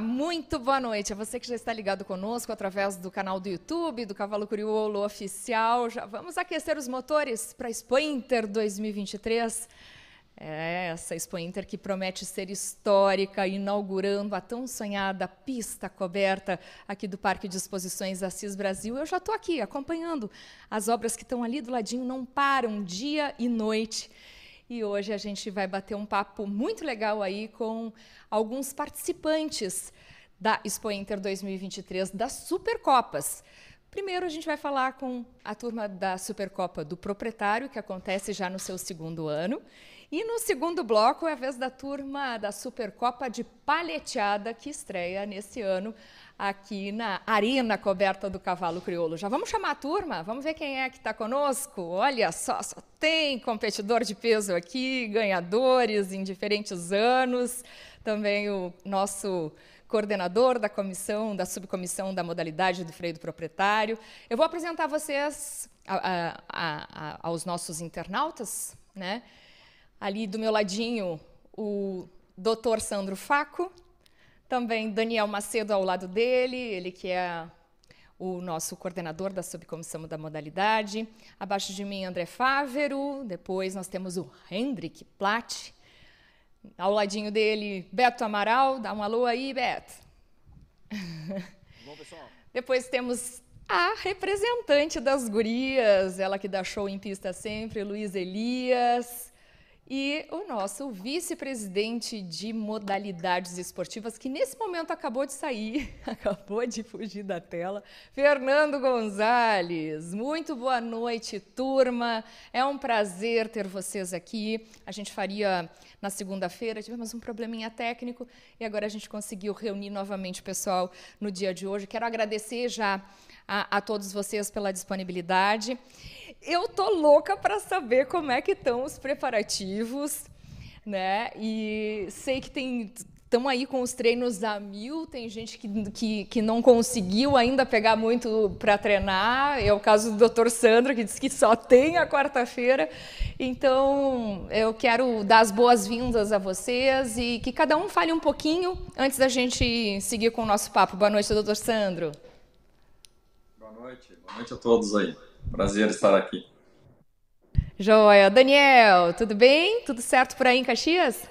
Muito boa noite a você que já está ligado conosco através do canal do YouTube, do Cavalo Crioulo Oficial. Já vamos aquecer os motores para a Expo Inter 2023. É essa Expo Inter que promete ser histórica, inaugurando a tão sonhada pista coberta aqui do Parque de Exposições Assis Brasil. Eu já estou aqui acompanhando as obras que estão ali do ladinho, não param dia e noite. E hoje a gente vai bater um papo muito legal aí com alguns participantes da Expo Inter 2023 das Supercopas. Primeiro a gente vai falar com a turma da Supercopa do Proprietário, que acontece já no seu segundo ano. E no segundo bloco é a vez da turma da Supercopa de Paleteada, que estreia nesse ano aqui na arena coberta do Cavalo Crioulo. Já vamos chamar a turma? Vamos ver quem é que está conosco? Olha só, só tem competidor de peso aqui, ganhadores em diferentes anos. Também o nosso coordenador da comissão, da subcomissão da modalidade do freio do proprietário. Eu vou apresentar vocês a, a, a, aos nossos internautas, né? Ali do meu ladinho, o doutor Sandro Faco, também Daniel Macedo ao lado dele, ele que é o nosso coordenador da subcomissão da modalidade. Abaixo de mim, André Fávero. Depois nós temos o Hendrik Platt. Ao ladinho dele, Beto Amaral. Dá um alô aí, Beto. Bom, pessoal. Depois temos a representante das gurias, ela que dá show em pista sempre, Luiz Elias e o nosso vice-presidente de modalidades esportivas, que nesse momento acabou de sair, acabou de fugir da tela, Fernando Gonzalez. Muito boa noite, turma. É um prazer ter vocês aqui. A gente faria na segunda-feira, tivemos um probleminha técnico e agora a gente conseguiu reunir novamente o pessoal no dia de hoje. Quero agradecer já a, a todos vocês pela disponibilidade. Eu tô louca para saber como é que estão os preparativos, né? E sei que tem estão aí com os treinos a mil, tem gente que, que, que não conseguiu ainda pegar muito para treinar, é o caso do Dr. Sandro, que disse que só tem a quarta-feira. Então, eu quero dar as boas-vindas a vocês e que cada um fale um pouquinho antes da gente seguir com o nosso papo. Boa noite, doutor Sandro. Boa noite, boa noite a todos aí. Prazer estar aqui. Joia. Daniel, tudo bem? Tudo certo por aí em Caxias?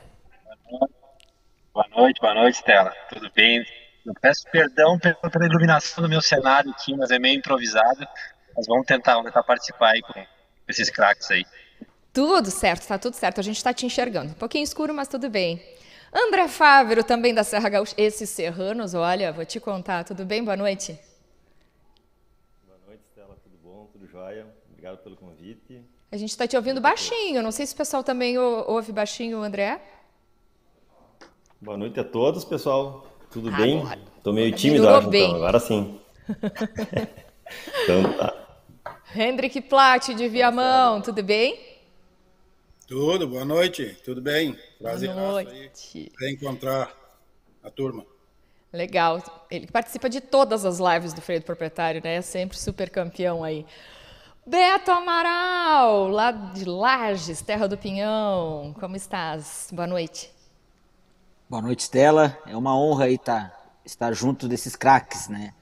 Boa noite, boa noite, Stella. Tudo bem? Eu peço perdão pela iluminação do meu cenário aqui, mas é meio improvisado. Mas vamos tentar, vamos tentar participar aí com esses craques aí. Tudo certo, tá tudo certo. A gente está te enxergando. Um pouquinho escuro, mas tudo bem. André Fávero, também da Serra Gaúcha. Esses serranos, olha, vou te contar. Tudo bem? Boa noite. Joia. Obrigado pelo convite. A gente está te ouvindo baixinho. Não sei se o pessoal também ouve baixinho, André. Boa noite a todos, pessoal. Tudo agora, bem? Estou meio tímido, acho, bem. então. Agora sim. então tá. Hendrik Platt, de Viamão, tudo bem? Tudo, boa noite, tudo bem? Prazer boa noite. encontrar a turma. Legal. Ele participa de todas as lives do Freio do Proprietário, né? É sempre super campeão aí. Beto Amaral, lá de Lages, Terra do Pinhão, como estás? Boa noite. Boa noite, Stella. É uma honra aí estar, tá, estar junto desses craques, né?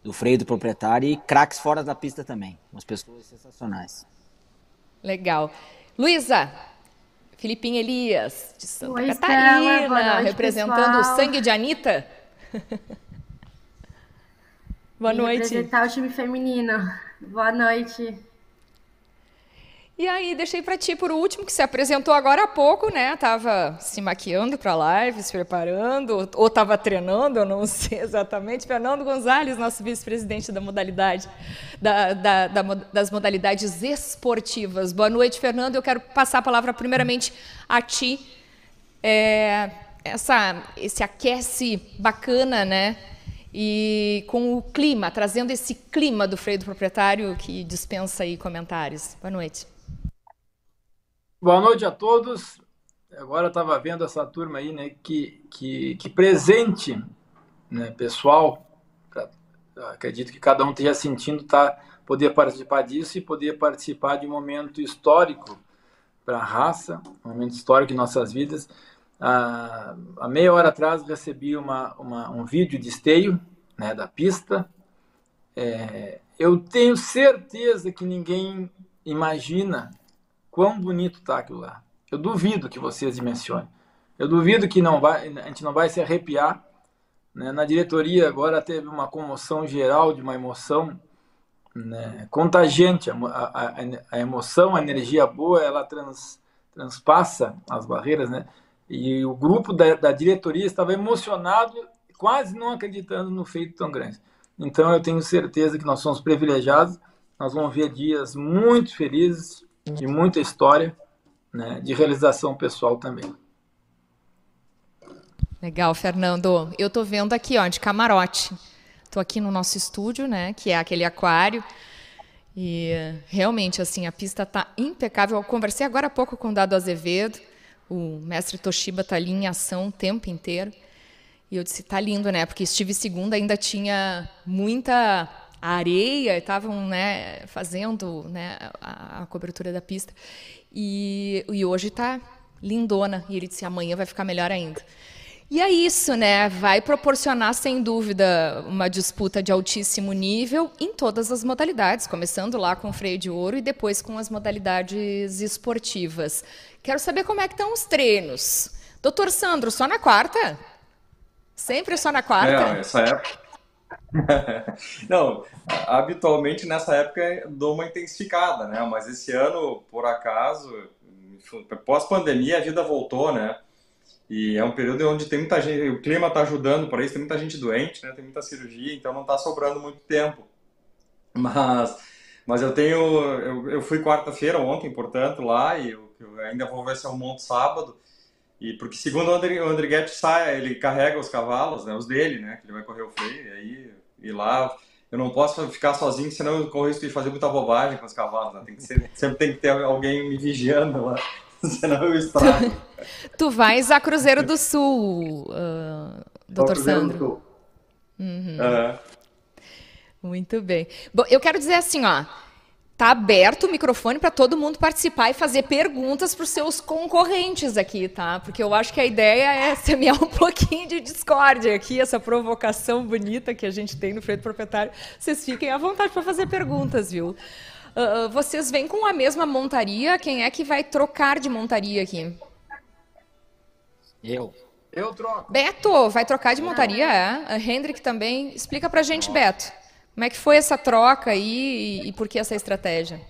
Do freio do proprietário e craques fora da pista também. Umas pessoas sensacionais. Legal. Luísa, Filipinho Elias, de Santa Oi, Catarina, noite, representando pessoal. o sangue de Anitta. Boa e noite. Representar o time feminino. Boa noite. E aí, deixei para ti por último, que se apresentou agora há pouco, né? Tava se maquiando para a live, se preparando, ou estava treinando, eu não sei exatamente. Fernando Gonzalez, nosso vice-presidente da modalidade, da, da, da, das modalidades esportivas. Boa noite, Fernando. Eu quero passar a palavra primeiramente a ti. É, essa, esse aquece bacana, né? E com o clima, trazendo esse clima do freio do proprietário que dispensa aí comentários. Boa noite. Boa noite a todos. Agora eu estava vendo essa turma aí, né? Que, que, que presente, né, pessoal. Pra, acredito que cada um esteja sentindo tá, poder participar disso e poder participar de um momento histórico para a raça, um momento histórico em nossas vidas. Há, meia hora atrás recebi uma, uma, um vídeo de esteio né, da pista. É, eu tenho certeza que ninguém imagina quão bonito está aquilo lá. Eu duvido que vocês dimensionem. Eu duvido que não vai, a gente não vai se arrepiar. Né? Na diretoria agora teve uma comoção geral de uma emoção né, contagiante. A, a, a, emoção, a energia boa, ela trans, transpassa as barreiras, né? E o grupo da, da diretoria estava emocionado, quase não acreditando no feito tão grande. Então eu tenho certeza que nós somos privilegiados. Nós vamos ver dias muito felizes e muita história né, de realização pessoal também. Legal, Fernando. Eu estou vendo aqui, ó, de camarote. Estou aqui no nosso estúdio, né, que é aquele aquário. E realmente, assim, a pista está impecável. Eu conversei agora há pouco com o Dado Azevedo. O mestre Toshiba está ali em ação o tempo inteiro. E eu disse, tá lindo, né? Porque estive segunda ainda tinha muita areia, estavam né, fazendo né, a, a, cobertura da pista. E, e hoje está lindona. E ele disse, amanhã vai ficar melhor ainda. E é isso, né? Vai proporcionar, sem dúvida, uma disputa de altíssimo nível em todas as modalidades, começando lá com o freio de ouro e depois com as modalidades esportivas. Quero saber como é que estão os treinos. Doutor Sandro, só na quarta? Sempre só na quarta? Não, essa época. Não, habitualmente nessa época dou uma intensificada, né? Mas esse ano, por acaso, pós-pandemia, a vida voltou, né? E é um período onde tem muita gente, o clima está ajudando para isso, tem muita gente doente, né? Tem muita cirurgia, então não está sobrando muito tempo. Mas, mas eu tenho, eu, eu fui quarta-feira ontem, portanto, lá e eu, eu, ainda vou ver se eu monto sábado. E porque segundo o, André, sai, ele carrega os cavalos, né? Os dele, né? Que ele vai correr o freio, e aí e lá eu não posso ficar sozinho, senão eu corro risco de fazer muita bobagem com os cavalos. Né? Tem que ser, sempre tem que ter alguém me vigiando lá. Senão eu estrago. tu vais a Cruzeiro do Sul, uh, doutor Sandro. Do Sul. Uhum. Uhum. Muito bem. Bom, eu quero dizer assim, ó. Tá aberto o microfone para todo mundo participar e fazer perguntas para os seus concorrentes aqui, tá? Porque eu acho que a ideia é semear um pouquinho de discórdia aqui, essa provocação bonita que a gente tem no Freio Proprietário. Vocês fiquem à vontade para fazer perguntas, viu? Uh, vocês vêm com a mesma montaria? Quem é que vai trocar de montaria aqui? Eu. Eu troco. Beto, vai trocar de montaria, é? A Hendrik também. Explica pra gente, Beto. Como é que foi essa troca aí e, e por que essa estratégia?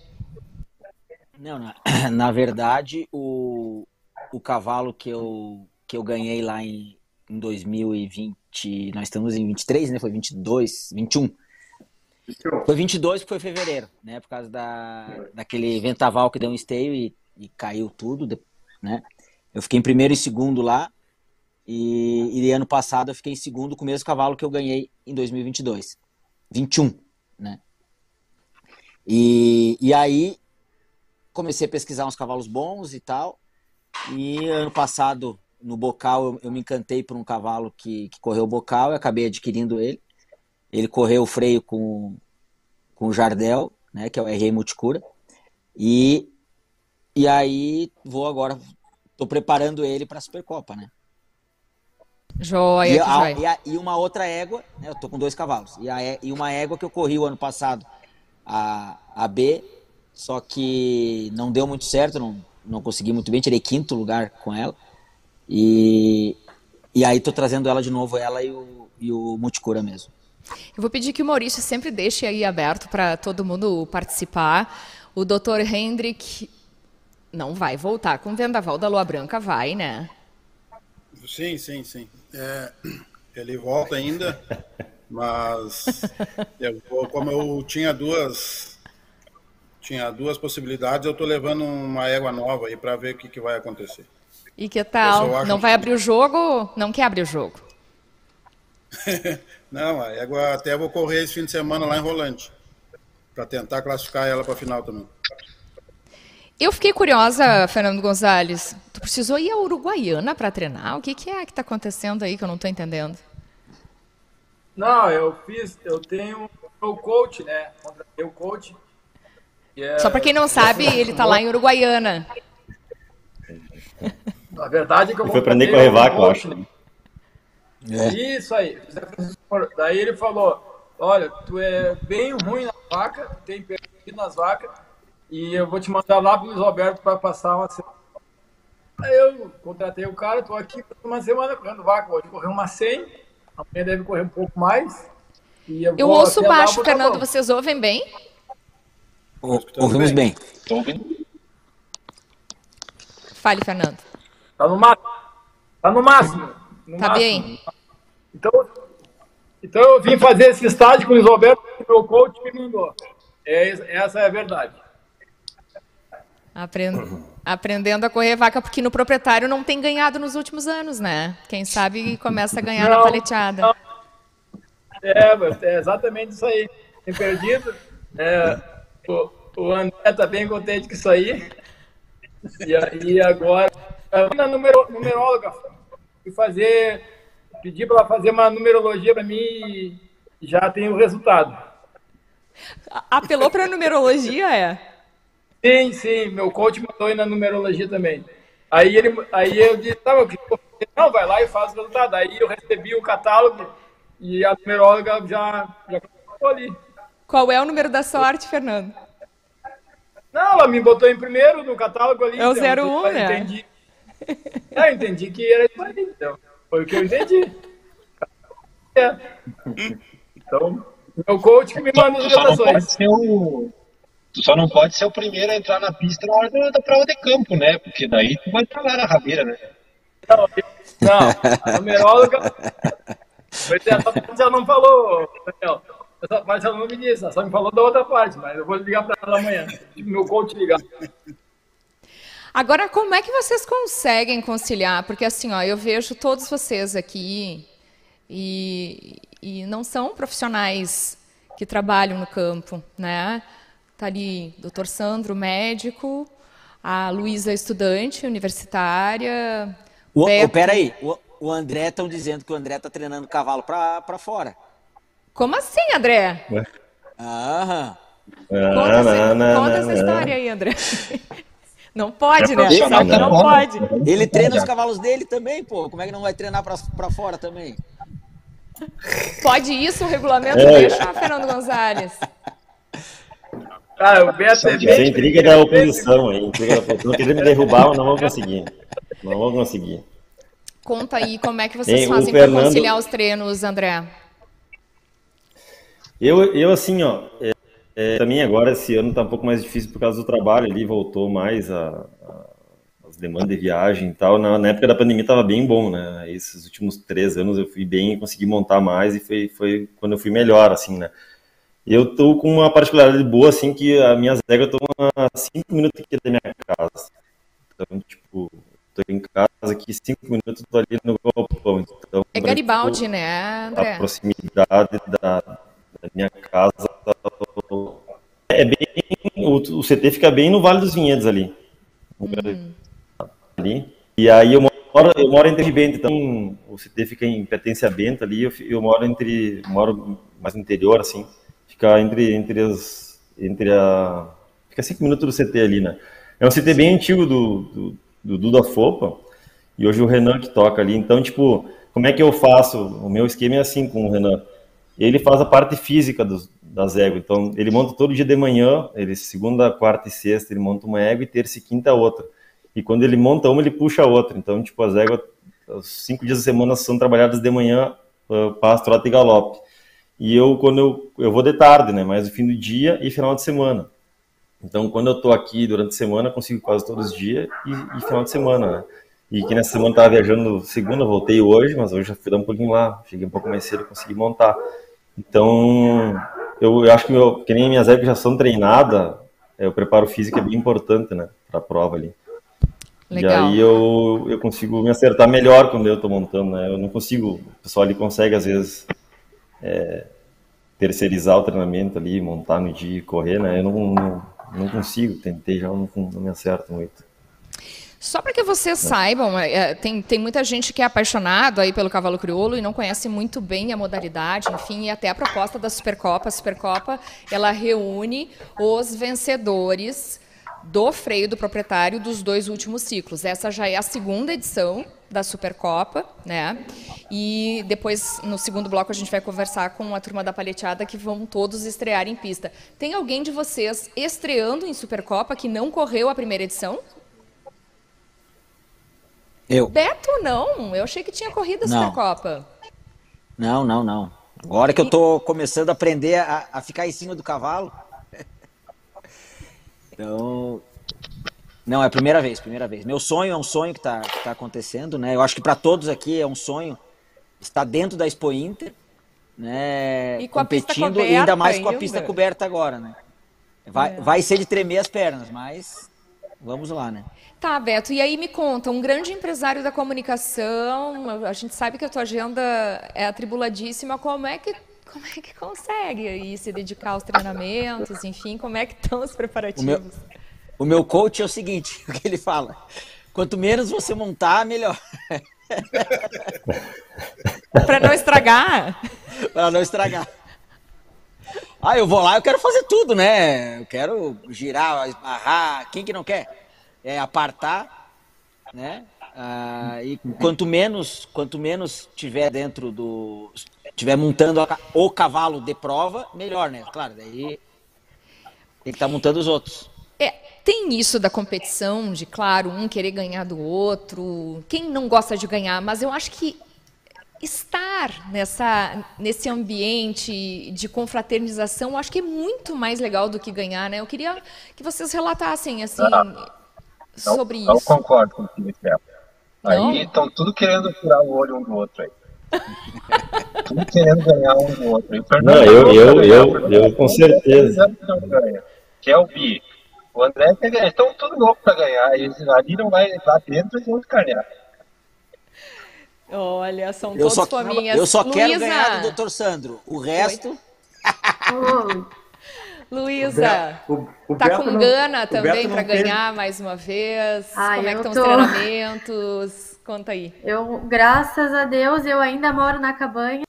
Não, na, na verdade, o, o cavalo que eu, que eu ganhei lá em, em 2020, nós estamos em 23, né? Foi 22, 21. Foi 22 que foi fevereiro, né? Por causa da, daquele ventaval que deu um esteio e, e caiu tudo, né? Eu fiquei em primeiro e segundo lá. E, e ano passado eu fiquei em segundo com o mesmo cavalo que eu ganhei em 2022. 21, né? E, e aí comecei a pesquisar uns cavalos bons e tal. E ano passado, no bocal, eu, eu me encantei por um cavalo que, que correu o bocal e acabei adquirindo ele. Ele correu o freio com, com o Jardel, né, que é o RE Multicura. E, e aí vou agora, tô preparando ele para a Supercopa, né? Joia, e, a, joia. E, a, e, uma outra égua, né, eu tô com dois cavalos. E, a, e uma égua que eu corri o ano passado, a, a B, só que não deu muito certo, não, não consegui muito bem, tirei quinto lugar com ela. E, e aí tô trazendo ela de novo, ela e o, e o Multicura mesmo. Eu vou pedir que o Maurício sempre deixe aí aberto para todo mundo participar. O Dr. Hendrik não vai voltar com o Vendaval da Lua Branca, vai, né? Sim, sim, sim. É, ele volta ainda, mas eu como eu tinha duas tinha duas possibilidades, eu estou levando uma égua nova aí para ver o que, que vai acontecer. E que tal? Não vai abrir o jogo? Não quer abrir o jogo? Não, a égua até vou correr esse fim de semana lá em Rolante. Para tentar classificar ela para a final também. Eu fiquei curiosa, Fernando Gonzalez. Tu precisou ir à Uruguaiana para treinar? O que, que é que está acontecendo aí que eu não estou entendendo? Não, eu fiz, eu tenho o coach, né? Contratei o coach. É... Só para quem não sabe, ele está lá em Uruguaiana. A verdade é que eu foi aprender com a vaca, eu acho. Né? É. Isso aí. Daí ele falou: Olha, tu é bem ruim na vaca, tem perdido nas vacas, e eu vou te mandar lá pro Luiz Roberto para passar uma semana. Aí eu contratei o cara, tô aqui uma semana correndo vaca, hoje correu uma 100, amanhã deve correr um pouco mais. eu, eu ouço baixo, Fernando, vocês ouvem bem? Ouvimos bem. Estou ouvindo. Fale, Fernando. Tá no máximo. Tá no máximo. No tá máximo. bem. Então, então eu vim fazer esse estágio com o Luiz Roberto, meu coach me mandou. É, essa é a verdade. Aprend... Aprendendo a correr vaca, porque no proprietário não tem ganhado nos últimos anos, né? Quem sabe começa a ganhar não, na paleteada. Não. É, é exatamente isso aí. Tem perdido. É, o, o André está bem contente com isso aí. E aí agora, na numero, numeróloga, fui fazer, pedi para ela fazer uma numerologia para mim e já tem o resultado. Apelou para a numerologia, é? Sim, sim, meu coach mandou ir na numerologia também. Aí, ele, aí eu disse, tá, não, vai lá e faz o resultado. Aí eu recebi o catálogo e a numeróloga já, já colocou ali. Qual é o número da sorte, Fernando? Não, ela me botou em primeiro no catálogo ali. É o 01, então, né? Entendi. Eu entendi que era isso aí, então. Foi o que eu entendi. É. Então, meu coach que me manda as orientações. Tu só não pode ser o primeiro a entrar na pista na hora da, prova de campo, né? Porque daí tu vai estar lá na rabeira, né? Não, não a numeróloga. Pois é, só não falou, Daniel. Essa parte ela não me disse, ela só me falou da outra parte, mas eu vou ligar para ela amanhã. Meu coach ligar. Agora, como é que vocês conseguem conciliar? Porque assim, ó, eu vejo todos vocês aqui e, e não são profissionais que trabalham no campo, né? Tá ali o doutor Sandro, médico, a Luísa, estudante universitária. O, Beto... Peraí, o, o André estão dizendo que o André está treinando cavalo para fora. Como assim, André? Ué? Aham. Conta, essa, conta essa história aí, André. Não pode, né? Sabe que não pode. Ele treina os cavalos dele também, pô. Como é que não vai treinar pra, pra fora também? Pode isso, o regulamento é. deixa, Fernando Gonzalez. Cara, o Beto é bem... É intriga da oposição aí. Intriga da oposição. Querendo me derrubar, não vou conseguir. Não vou conseguir. Conta aí como é que vocês Ei, fazem Fernando... para conciliar os treinos, André. Eu, eu assim, ó, é, é, também agora esse ano tá um pouco mais difícil por causa do trabalho ali, voltou mais a, a as demandas de viagem e tal. Na, na, época da pandemia tava bem bom, né? Esses últimos três anos eu fui bem, consegui montar mais e foi, foi quando eu fui melhor, assim, né? Eu tô com uma particularidade boa, assim, que a minha zega estão a cinco minutos aqui da minha casa. Então, tipo, tô em casa aqui, cinco minutos, tô ali no galpão. Então, é Garibaldi, né, André? A proximidade da, minha casa é bem o, o, CT fica bem no Vale dos Vinhedos ali, uhum. ali. E aí eu moro, eu moro entre Bento, então o CT fica em pertence a Bento ali, eu, eu moro entre moro mais no interior assim, fica entre entre as entre a fica cinco minutos do CT ali, né? É um CT bem antigo do, do, do Duda Fopa, e hoje o Renan que toca ali. Então, tipo, como é que eu faço? O meu esquema é assim com o Renan ele faz a parte física dos, das éguas. Então, ele monta todo dia de manhã, ele segunda, quarta e sexta, ele monta uma égua e terça e quinta outra. E quando ele monta uma, ele puxa a outra. Então, tipo, as éguas, cinco dias da semana são trabalhadas de manhã, uh, pasto, trota e galope. E eu, quando eu, eu vou de tarde, né, mais no fim do dia e final de semana. Então, quando eu tô aqui durante a semana, consigo quase todos os dias e, e final de semana, né. E que nessa semana eu tava viajando segunda, voltei hoje, mas hoje já fui dar um pouquinho lá. Cheguei um pouco mais cedo e consegui montar. Então, eu, eu acho que, meu, que nem minhas épocas já são treinadas, é, o preparo físico é bem importante, né, para a prova ali. Legal. E aí eu, eu consigo me acertar melhor quando eu estou montando, né? Eu não consigo, o pessoal ali consegue às vezes é, terceirizar o treinamento ali, montar no dia e correr, né? Eu não, não, não consigo, tentei já, não, não me acerto muito. Só para que vocês saibam, é, é, tem, tem muita gente que é apaixonado aí pelo cavalo crioulo e não conhece muito bem a modalidade, enfim, e até a proposta da Supercopa. A Supercopa, ela reúne os vencedores do freio do proprietário dos dois últimos ciclos. Essa já é a segunda edição da Supercopa, né? E depois, no segundo bloco, a gente vai conversar com a turma da paleteada que vão todos estrear em pista. Tem alguém de vocês estreando em Supercopa que não correu a primeira edição? Eu. Beto, não. Eu achei que tinha corrido a Não. Supercopa. Não, não, não. Agora que eu tô começando a aprender a, a ficar em cima do cavalo. Então. Não, é a primeira vez, primeira vez. Meu sonho é um sonho que tá, que tá acontecendo, né? Eu acho que para todos aqui é um sonho estar dentro da Expo Inter, né? E competindo e ainda mais com a ainda. pista coberta agora, né? Vai, É. vai ser de tremer as pernas, mas vamos lá, né? Tá, Beto, e aí me conta, um grande empresário da comunicação, a gente sabe que a tua agenda é atribuladíssima, como é que como é que consegue aí se dedicar aos treinamentos, enfim, como é que estão os preparativos? O meu coach é o seguinte, o que ele fala: quanto menos você montar, melhor. Para não estragar? Para não estragar. Ah, eu vou lá, eu quero fazer tudo, né? Eu quero girar, esbarrar, quem que não quer? É apartar, né? Ah, e quanto menos, quanto menos tiver dentro do, tiver montando o cavalo de prova, melhor, né? Claro, daí tem que estar montando os outros. É, tem isso da competição, de claro, um querer ganhar do outro. Quem não gosta de ganhar, mas eu acho que estar nessa nesse ambiente de confraternização, acho que é muito mais legal do que ganhar, né? Eu queria que vocês relatassem assim sobre Não isso. concordo com o que. Não? Aí estão tudo querendo furar o olho um do outro aí. tudo querendo ganhar um do outro. E Não, eu- eu- eu- eu com certeza. não Que é o Bi. O André quer ganhar. Estão tudo louco pra ganhar. Eles ali não vai lá dentro eles vão escanear. Olha, são Eu todos só, eu só quero Luísa, ganhar do Dr. Sandro. O resto. Luísa, O, o tá Beto com não- gana também para teve- ganhar mais uma vez? Ai, Como é que estão tô- os treinamentos? Conta aí. Eu, graças a Deus, eu ainda moro na cabanha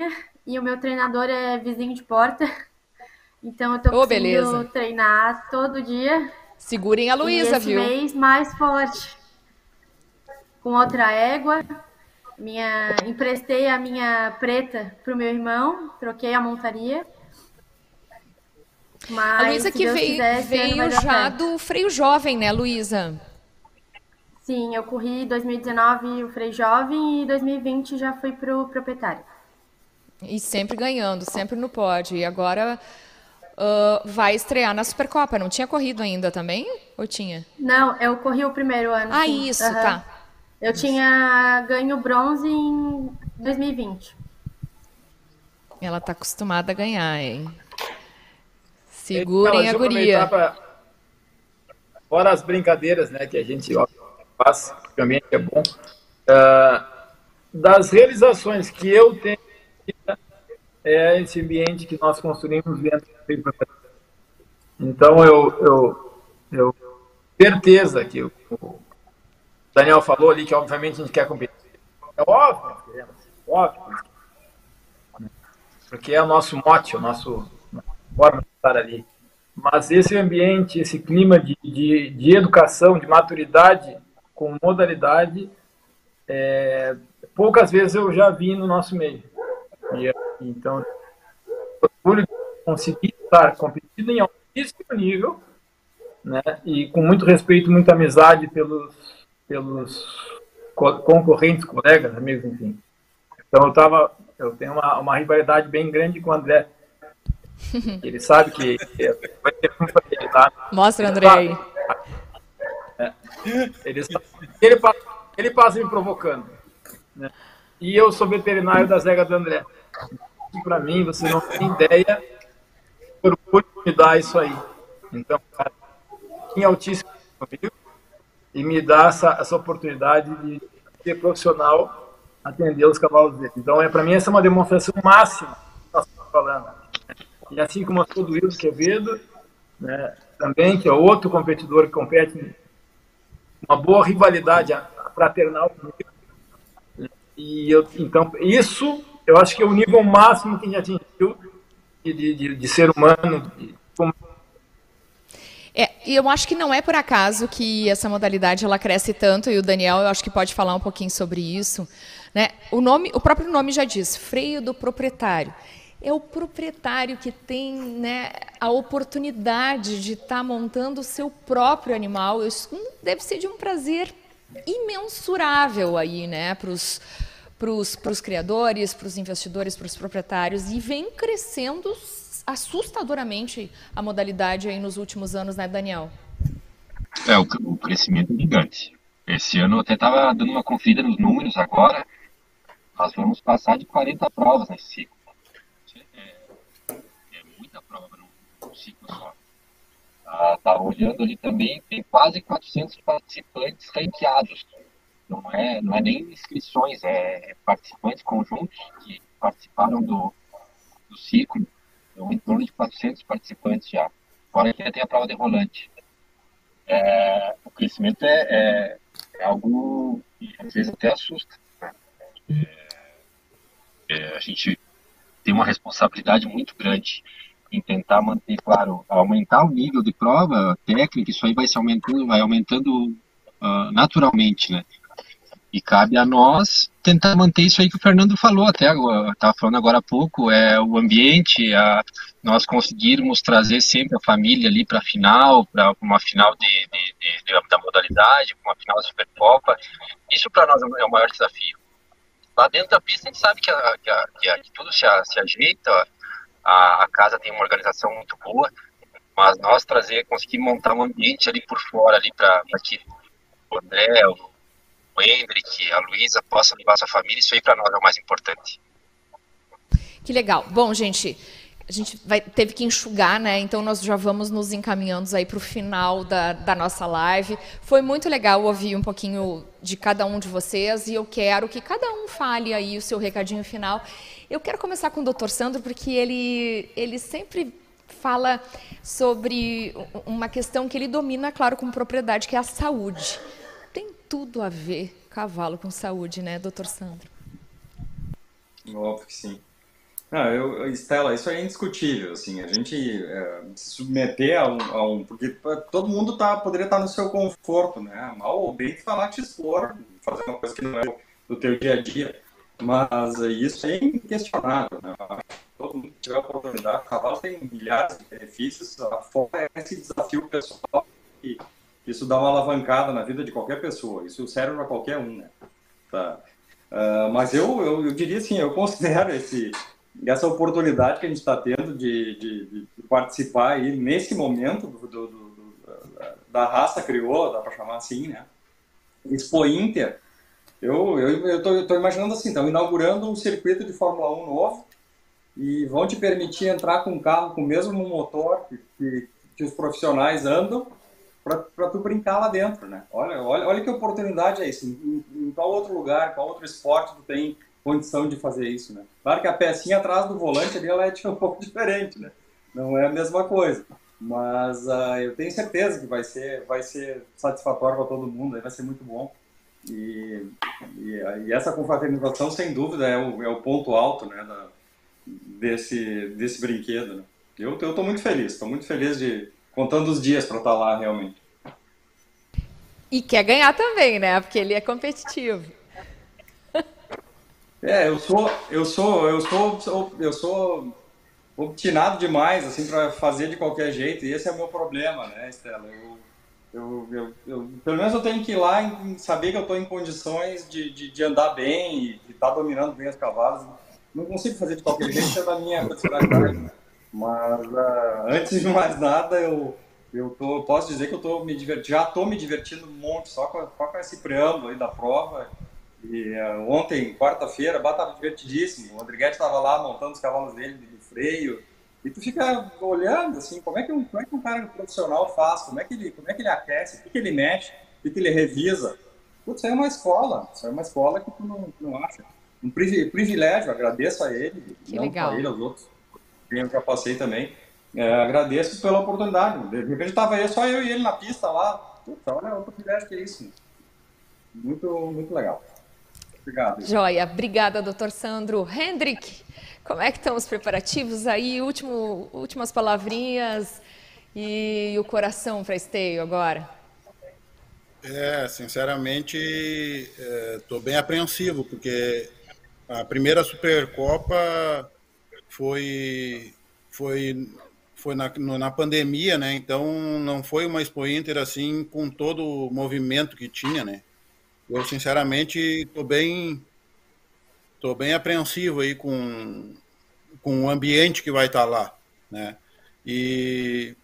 e o meu treinador é vizinho de porta. Então eu tô conseguindo beleza. treinar todo dia. Segurem a Luísa, viu? mês mais forte. Com outra égua. Minha, emprestei a minha preta pro meu irmão, troquei a montaria. Mas, A Luísa que Deus veio, quiser, veio já do freio jovem, né, Luísa? Sim, eu corri 2019 o Frei Jovem e 2020 já fui pro proprietário. E sempre ganhando, sempre no pódio. E agora ah, vai estrear na Supercopa. Não tinha corrido ainda também? Ou tinha? Não, eu corri o primeiro ano. Ah, sim. isso, Aham. tá. Eu tinha ganho bronze em 2020. Ela tá acostumada a ganhar, hein? Então, Segurem deixa a guria. pra- Fora as brincadeiras, né, que a gente ó, faz, que também é bom. ah, das realizações que eu tenho é esse ambiente que nós construímos dentro do. Então eu, eu, eu certeza que o Daniel falou ali que obviamente a gente quer competir. É óbvio, óbvio. Porque é o nosso mote, o nosso forma de estar ali. Mas esse ambiente, esse clima de, de, de educação, de maturidade com modalidade, é, poucas vezes eu já vi no nosso meio. E, então, orgulho de conseguir estar competindo em altíssimo nível, né, e com muito respeito, muita amizade pelos, pelos co- concorrentes, colegas, amigos, enfim. Então eu tava, eu tenho uma, uma rivalidade bem grande com o André. Ele sabe que vai ter ruim pra ele, tá? Mostra, André, aí. Ele, ele, passa, ele passa me provocando. né? E eu sou veterinário da Zega do André. Para mim, você não tem ideia do orgulho que me dá isso aí. Então, cara, em altíssimo nível e me dá essa, essa oportunidade de ser profissional, atender os cavalos dele. Então, é, para mim, essa é uma demonstração máxima que nós estamos falando. E assim como eu sou do Wilson Quevedo, né, também, que é outro competidor que compete uma boa rivalidade fraternal comigo. E eu, então, isso eu acho que é o nível máximo que a gente atingiu de, de, de ser humano. de- É, eu acho que não é por acaso que essa modalidade ela cresce tanto, e o Daniel eu acho que pode falar um pouquinho sobre isso. Né? O, nome, o próprio nome já diz, freio do proprietário. É o proprietário que tem né, a oportunidade de estar tá montando o seu próprio animal. Isso deve ser de um prazer imensurável aí, né, para os para os criadores, para os investidores, para os proprietários, e vem crescendo assustadoramente a modalidade aí nos últimos anos, né, Daniel? É, o, o crescimento é gigante. Esse ano eu até estava dando uma conferida nos números agora, nós vamos passar de 40 provas nesse ciclo. É, é muita prova num ciclo só. Estava tá olhando ali também, tem quase 400 participantes ranqueados não é, não é nem inscrições, é participantes conjuntos que participaram do, do ciclo, então, em torno de 400 participantes já. Fora que tem a prova de rolante. É, o crescimento é, é, é, algo que às vezes até assusta. Né? É, a gente tem uma responsabilidade muito grande em tentar manter, claro, aumentar o nível de prova técnica, isso aí vai se aumentando, vai aumentando uh, naturalmente, né? E cabe a nós tentar manter isso aí que o Fernando falou até agora, estava falando agora há pouco, é o ambiente, a, nós conseguirmos trazer sempre a família ali para a final, para uma final de, de, de, de, da modalidade, uma final da Supercopa. Isso para nós é o maior desafio. Lá dentro da pista a gente sabe que, a, que, a, que, que tudo se, se ajeita, a, casa tem uma organização muito boa, mas nós trazer, conseguir montar um ambiente ali por fora ali para que o André, o o a Luísa possa levar sua família, isso aí para nós é o mais importante. Que legal. Bom, gente, a gente vai, teve que enxugar, né? Então nós já vamos nos encaminhando aí para o final da, da nossa live. Foi muito legal ouvir um pouquinho de cada um de vocês e eu quero que cada um fale aí o seu recadinho final. Eu quero começar com o Dr. Sandro porque ele ele sempre fala sobre uma questão que ele domina, claro, com propriedade, que é a saúde tudo a ver cavalo com saúde, né, doutor Sandro? Óbvio que sim. Não, eu, Estela, isso é indiscutível, assim, a gente é, se submeter a um, a um, porque todo mundo tá, poderia estar no seu conforto, né, mal ou bem falar te expor, fazer uma coisa que não é do teu dia a dia, mas isso é inquestionável, né, todo mundo tiver a oportunidade, o cavalo tem milhares de benefícios, fora esse desafio pessoal que isso dá uma alavancada na vida de qualquer pessoa. Isso serve para qualquer um, né? Tá. Uh, mas eu, eu, eu, diria assim, eu considero esse, essa oportunidade que a gente está tendo de, de, de, participar aí nesse momento do, do, do, da raça criou, dá para chamar assim, né? Expo Inter, eu eu estou imaginando assim, estão inaugurando um circuito de Fórmula 1 novo e vão te permitir entrar com um carro com o mesmo motor que, que, que os profissionais andam para tu brincar lá dentro, né? Olha, olha, olha que oportunidade é isso. Em, em, qual outro lugar, qual outro esporte tu tem condição de fazer isso, né? Claro que a pecinha atrás do volante ali ela é tipo, um pouco diferente, né? Não é a mesma coisa. Mas uh, eu tenho certeza que vai ser, vai ser satisfatório para todo mundo, vai ser muito bom. E, e, e, essa confraternização, sem dúvida, é o, é o ponto alto né, da, desse, desse brinquedo. Né? Eu estou muito feliz, estou muito feliz de contando os dias para estar tá lá realmente. E quer ganhar também, né? Porque ele é competitivo. É, eu sou, eu sou, eu sou, eu sou obstinado demais, assim, para fazer de qualquer jeito. E esse é o meu problema, né, Estela? Eu, eu, eu, eu pelo menos eu tenho que ir lá e saber que eu estou em condições de, de, de, andar bem e estar tá dominando bem os cavalos. Não consigo fazer de qualquer jeito, é da minha. Né? Mas uh, antes de mais nada, eu, eu tô, posso dizer que eu tô me divertindo, já estou me divertindo um monte, só com, só com esse preâmbulo aí da prova. E uh, ontem, quarta-feira, estava divertidíssimo. O Rodriguete estava lá montando os cavalos dele de freio. E tu fica olhando assim, como é que um, como é que um cara profissional faz, como é que ele, como é que ele aquece, o que, que ele mexe, o que, que ele revisa. Putz, isso aí é uma escola, isso é uma escola que tu não, não acha. Um privilégio, agradeço a ele, que não legal. a ele, aos outros eu já passei também. É, agradeço pela oportunidade. De repente estava aí só eu e ele na pista lá. Puta, olha a oportunidade que é isso. Muito, muito legal. Obrigado. Joia. Obrigada, doutor Sandro. Hendrik, como é que estão os preparativos aí? Último, últimas palavrinhas. E o coração para esteio agora? É, sinceramente, estou é, bem apreensivo, porque a primeira Supercopa foi, foi, foi na, na pandemia, né? Então não foi uma Expo Inter assim com todo o movimento que tinha, né? Eu sinceramente estou bem, tô bem apreensivo aí com, com o ambiente que vai estar tá lá, né? E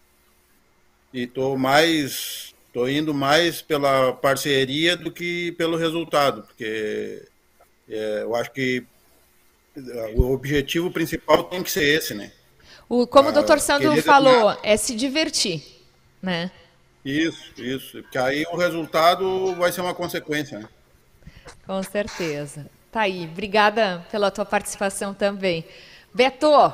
e tô mais tô indo mais pela parceria do que pelo resultado, porque é, eu acho que é, o objetivo principal tem que ser esse, né? O, como ah, o doutor Sandro falou, é se divertir, né? Isso, isso. Porque aí o resultado vai ser uma consequência, né? Com certeza. Tá aí. Obrigada pela tua participação também. Beto,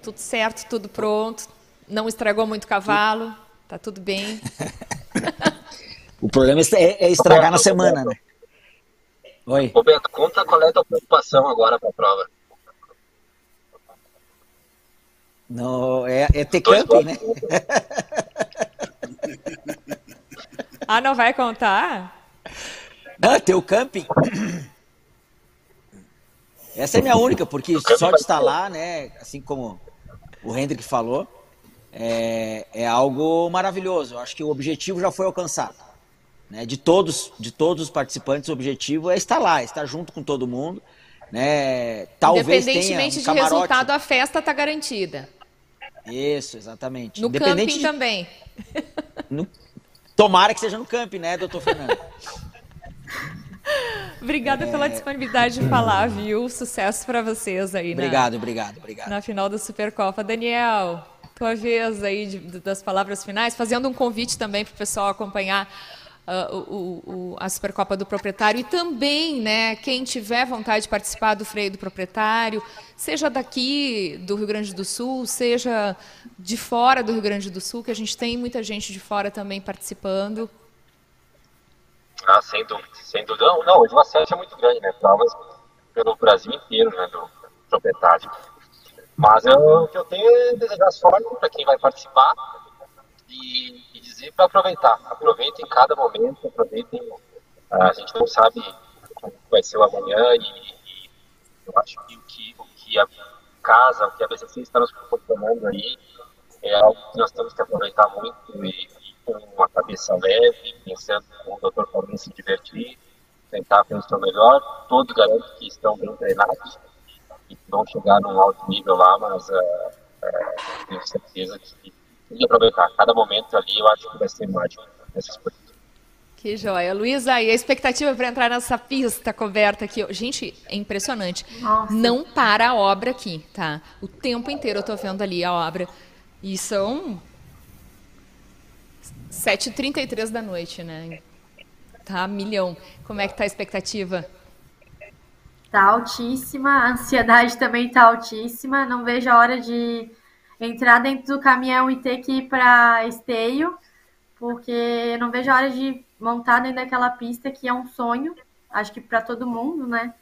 tudo certo, tudo pronto. Não estragou muito o cavalo. Tá tudo bem. o problema é, é estragar na semana, né? Oi. Roberto, conta qual é a tua preocupação agora para a prova. No, é, é ter camping, né? ah, não vai contar? Ah, ter o camping. Essa é minha única, porque só de estar lá, né, assim como o Hendrick falou, é, é algo maravilhoso. Eu acho que o objetivo já foi alcançado. Né? De todos, de todos os participantes, o objetivo é estar lá, estar junto com todo mundo. Né? Talvez Independentemente tenha um de resultado, a festa está garantida. Isso, exatamente. No camping de... também. No... Tomara que seja no camping, né, doutor Fernando? Obrigada é... pela disponibilidade de falar, viu? Sucesso para vocês aí. Obrigado, na... obrigado, obrigado. Na final da Supercopa. Daniel, tua vez aí de, das palavras finais, fazendo um convite também para o pessoal acompanhar uh, o, o, a Supercopa do Proprietário e também, né, quem tiver vontade de participar do freio do proprietário, seja daqui do Rio Grande do Sul, seja de fora do Rio Grande do Sul, que a gente tem muita gente de fora também participando. Ah, sem dúvida, sem dúvida. Não, não hoje o acesso é muito grande, né? Provas pelo Brasil inteiro, né, do proprietário. Mas eu, o que eu tenho é desejar sorte para quem vai participar e, e dizer para aproveitar. Aproveitem cada momento, aproveitem. A gente não sabe como vai ser o amanhã e, e eu acho que o que, o que a casa, o que a BCC está nos proporcionando aí é algo que nós temos que aproveitar muito e com uma cabeça leve, pensando como o Dr. Paulinho se divertir, tentar fazer o seu melhor. Todos garanto que estão bem treinados e vão chegar num alto nível lá, mas uh, uh, tenho certeza que tem que aproveitar cada momento ali, eu acho que vai ser mágico nessas coisas. Que joia. Luísa, e a expectativa para entrar nessa pista coberta aqui? Gente, é impressionante. Nossa. Não para a obra aqui, tá? O tempo inteiro eu tô vendo ali a obra. E são 7h33 da noite, né? Tá, milhão. Como é que tá a expectativa? Tá altíssima, a ansiedade também tá altíssima. Não vejo a hora de entrar dentro do caminhão e ter que ir para esteio, porque não vejo a hora de montar dentro daquela pista que é um sonho, acho que para todo mundo, né?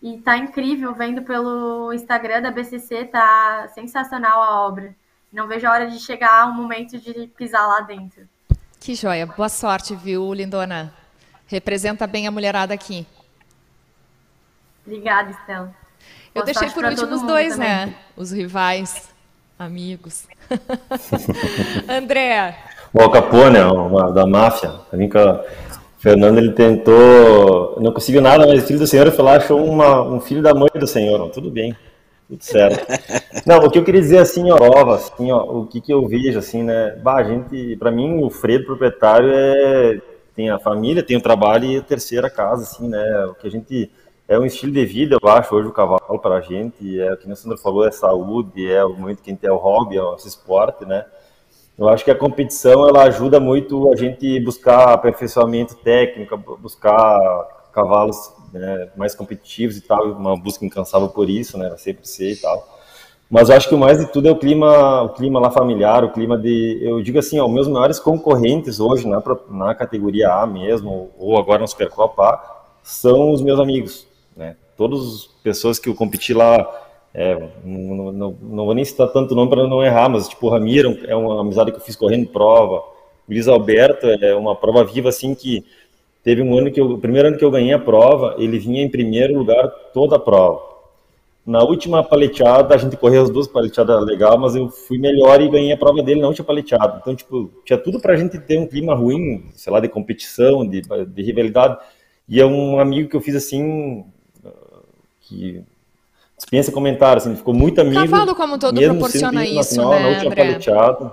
E tá incrível, vendo pelo Instagram da BCC, tá sensacional a obra. Não vejo a hora de chegar um momento de pisar lá dentro. Que joia. Boa sorte, viu, Lindona? Representa bem a mulherada aqui. Obrigada, Estela. Eu Boa deixei por último os dois, também. né? Os rivais, amigos. André. O Al Capone, da máfia. O Fernando ele tentou, não conseguiu nada, mas o filho do senhor foi lá, achou uma, um filho da mãe do senhor. Tudo bem, tudo certo. Não, o que eu queria dizer assim, ó, prova, assim, ó, o que, que eu vejo assim, né? Bah, a gente, para mim, o Fredo proprietário é tem a família, tem o trabalho e a terceira casa, assim, né? O que a gente é um estilo de vida, eu acho, hoje o cavalo para a gente, é o que o Sandro falou, é saúde, é o momento que a gente é o hobby, é o nosso esporte, né? Eu acho que a competição, ela ajuda muito a gente buscar aperfeiçoamento técnico, buscar cavalos né, mais competitivos e tal, uma busca incansável por isso, né, sempre ser e tal. Mas eu acho que o mais de tudo é o clima, o clima lá familiar, o clima de, eu digo assim, ó, meus maiores concorrentes hoje na, na categoria A mesmo, ou agora no Supercopa A, são os meus amigos, né? Todas as pessoas que eu competi lá É, não, não, não, vou nem citar tanto nome para não errar, mas tipo, o Ramiro é uma amizade que eu fiz correndo prova. O Luiz Alberto é uma prova viva, assim, que teve um ano que eu, o primeiro ano que eu ganhei a prova, ele vinha em primeiro lugar toda a prova. Na última paleteada, a gente correu as duas paleteadas legal, mas eu fui melhor e ganhei a prova dele na última paleteada. Então, tipo, tinha tudo pra gente ter um clima ruim, sei lá, de competição, de, de rivalidade. E é um amigo que eu fiz assim, que dispensa comentário, assim, ficou muito amigo. Cavalo como todo proporciona isso, né, na última paleteada.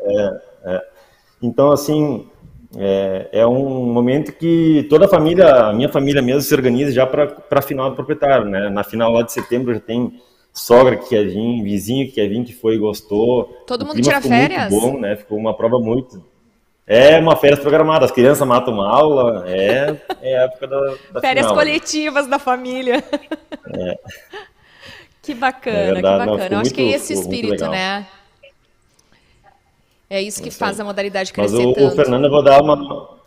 É, é. Então, assim, é, é, um momento que toda a família, a minha família mesmo, se organiza já para a final do proprietário, né? Na final lá de setembro já tem sogra que quer vir, vizinho que quer vir, que foi e gostou. Todo mundo tira férias? Muito bom, né? Ficou uma prova muito. É uma férias programada, as crianças matam uma aula, é, é a época da, da Férias final, coletivas né? da família. É. Que bacana, é verdade, que bacana. Não, Eu acho que é esse espírito, né? É isso que faz a modalidade crescer Mas o, tanto. o Fernando, eu vou dar uma,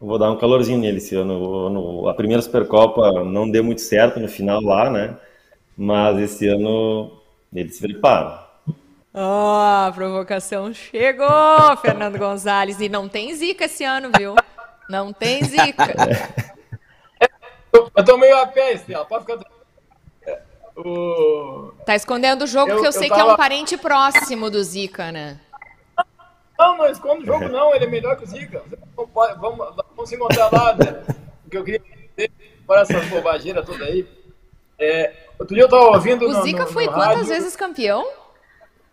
vou dar um calorzinho nele esse ano. No, a primeira Supercopa não deu muito certo no final lá, né? Mas esse ano ele se prepara. Ó, oh, a provocação chegou, Fernando Gonzalez. E não tem zica esse ano, viu? Não tem zica. É. Eu tô meio a pé, Estela. Pode ficar. O... Tá escondendo o jogo eu, que eu sei eu tava... que é um parente próximo do Zika, né? Não, não esconde o jogo, não. Ele é melhor que o Zica. Vamos, vamos se encontrar lá, né? O que eu queria dizer para essas bobageiras todas aí. É, outro dia eu estava ouvindo. O no, Zica no, foi no quantas rádio... vezes campeão?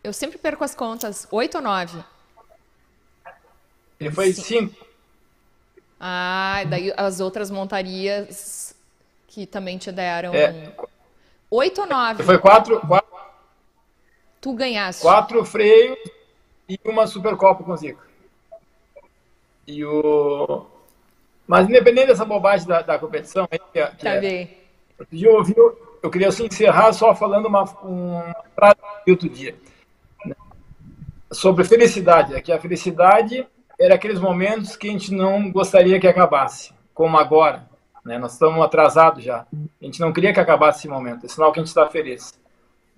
Eu sempre perco as contas. Oito ou nove? Ele foi Sim. cinco. Ah, daí as outras montarias que também te deram. É. Oito ou nove? Foi quatro, quatro. Tu ganhaste. Quatro freios e uma Supercopa com o Zico. E o... Mas independente dessa bobagem da, da competição, que, que tá é, bem. Eu, ouvi, eu queria assim, encerrar só falando uma, uma frase outro dia. Né? Sobre felicidade. É que a felicidade era aqueles momentos que a gente não gostaria que acabasse, como agora. Né? Nós estamos atrasados já. A gente não queria que acabasse esse momento. É sinal que a gente está feliz.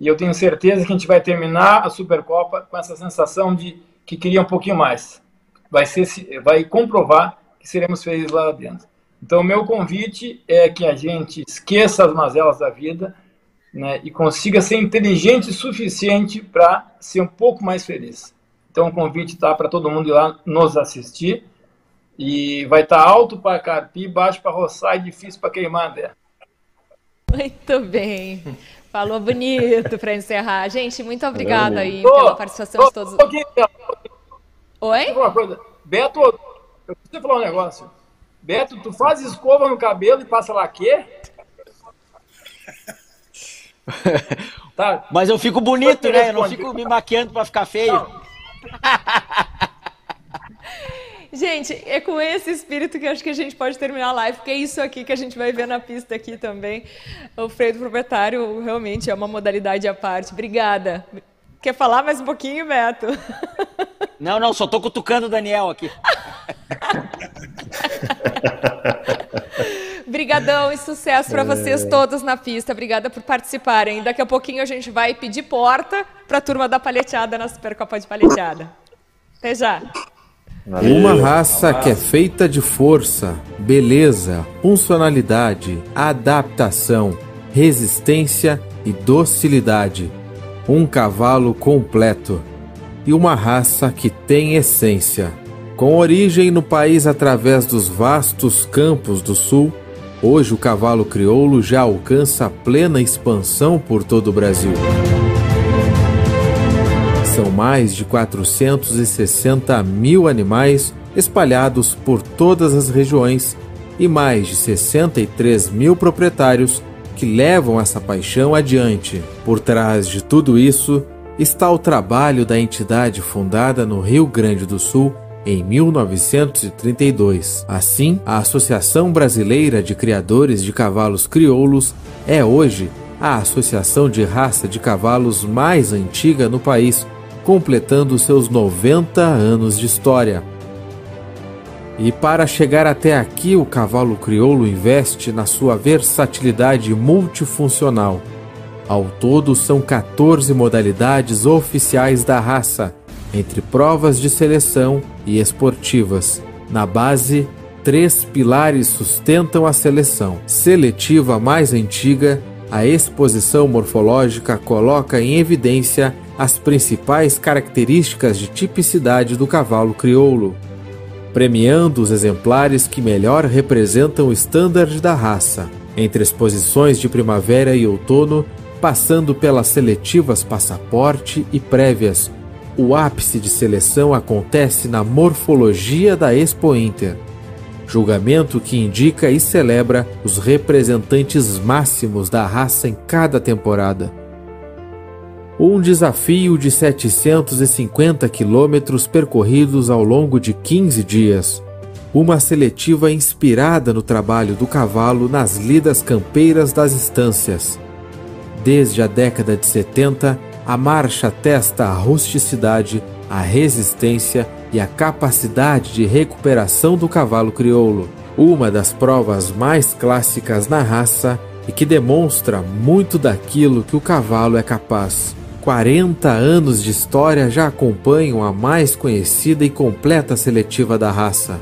E eu tenho certeza que a gente vai terminar a Supercopa com essa sensação de que queria um pouquinho mais. Vai, ser, vai comprovar que seremos felizes lá dentro. Então, o meu convite é que a gente esqueça as mazelas da vida né, e consiga ser inteligente o suficiente para ser um pouco mais feliz. Então, o convite está para todo mundo ir lá nos assistir. E vai estar tá alto para carpir, baixo para roçar e difícil para queimar, André. Muito bem. Falou bonito para encerrar. Gente, muito obrigada aí pela participação de todos. Oi? Uma coisa. Beto, eu preciso falar um negócio. Beto, tu faz escova no cabelo e passa laque? tá. Mas eu fico bonito, né? Eu não fico me maquiando para ficar feio. Gente, é com esse espírito que acho que a gente pode terminar a live, porque é isso aqui que a gente vai ver na pista aqui também. O freio do proprietário realmente é uma modalidade à parte. Obrigada. Quer falar mais um pouquinho, Beto? Não, não, só tô cutucando o Daniel aqui. Brigadão e sucesso para vocês todos na pista. Obrigada por participarem. Daqui a pouquinho a gente vai pedir porta para a turma da palheteada na Supercopa de Palheteada. Até já. Uma raça que é feita de força, beleza, funcionalidade, adaptação, resistência e docilidade. Um cavalo completo. E uma raça que tem essência. Com origem no país através dos vastos campos do sul, hoje o cavalo crioulo já alcança plena expansão por todo o Brasil. São mais de 460 mil animais espalhados por todas as regiões e mais de 63 mil proprietários que levam essa paixão adiante. Por trás de tudo isso está o trabalho da entidade fundada no Rio Grande do Sul em 1932. Assim, a Associação Brasileira de Criadores de Cavalos Crioulos é hoje a associação de raça de cavalos mais antiga no país, completando seus 90 anos de história. E para chegar até aqui, o cavalo crioulo investe na sua versatilidade multifuncional. Ao todo, são 14 modalidades oficiais da raça, entre provas de seleção e esportivas. Na base, três pilares sustentam a seleção. Seletiva mais antiga, a exposição morfológica coloca em evidência as principais características de tipicidade do cavalo crioulo, premiando os exemplares que melhor representam o standard da raça. Entre exposições de primavera e outono, passando pelas seletivas passaporte e prévias, o ápice de seleção acontece na morfologia da Expo Inter, julgamento que indica e celebra os representantes máximos da raça em cada temporada. Um desafio de 750 quilômetros percorridos ao longo de 15 dias. Uma seletiva inspirada no trabalho do cavalo nas lidas campeiras das estâncias. Desde a década de 70, a marcha testa a rusticidade, a resistência e a capacidade de recuperação do cavalo crioulo, uma das provas mais clássicas na raça e que demonstra muito daquilo que o cavalo é capaz. 40 anos de história já acompanham a mais conhecida e completa seletiva da raça.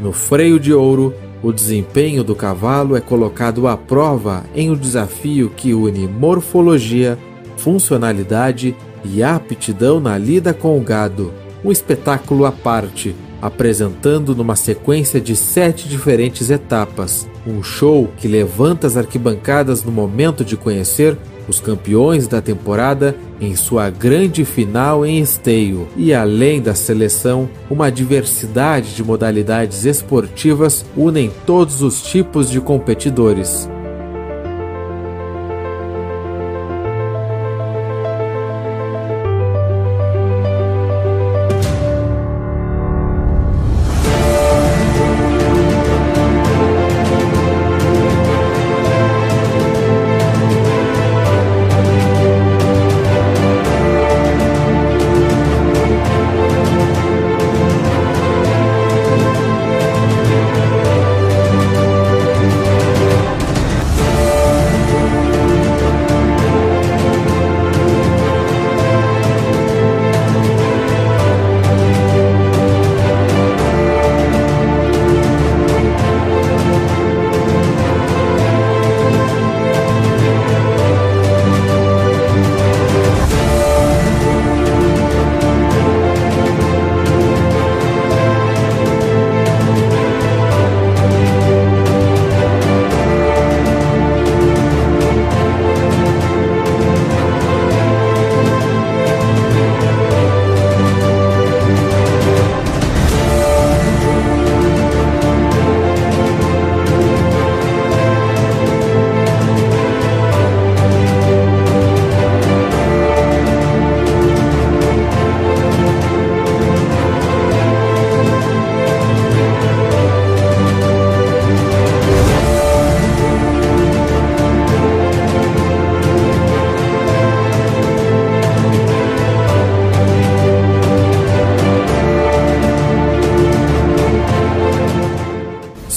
No freio de ouro, o desempenho do cavalo é colocado à prova em um desafio que une morfologia, funcionalidade e aptidão na lida com o gado um espetáculo à parte, apresentando numa sequência de sete diferentes etapas, um show que levanta as arquibancadas no momento de conhecer os campeões da temporada em sua grande final em esteio, e além da seleção, uma diversidade de modalidades esportivas unem todos os tipos de competidores.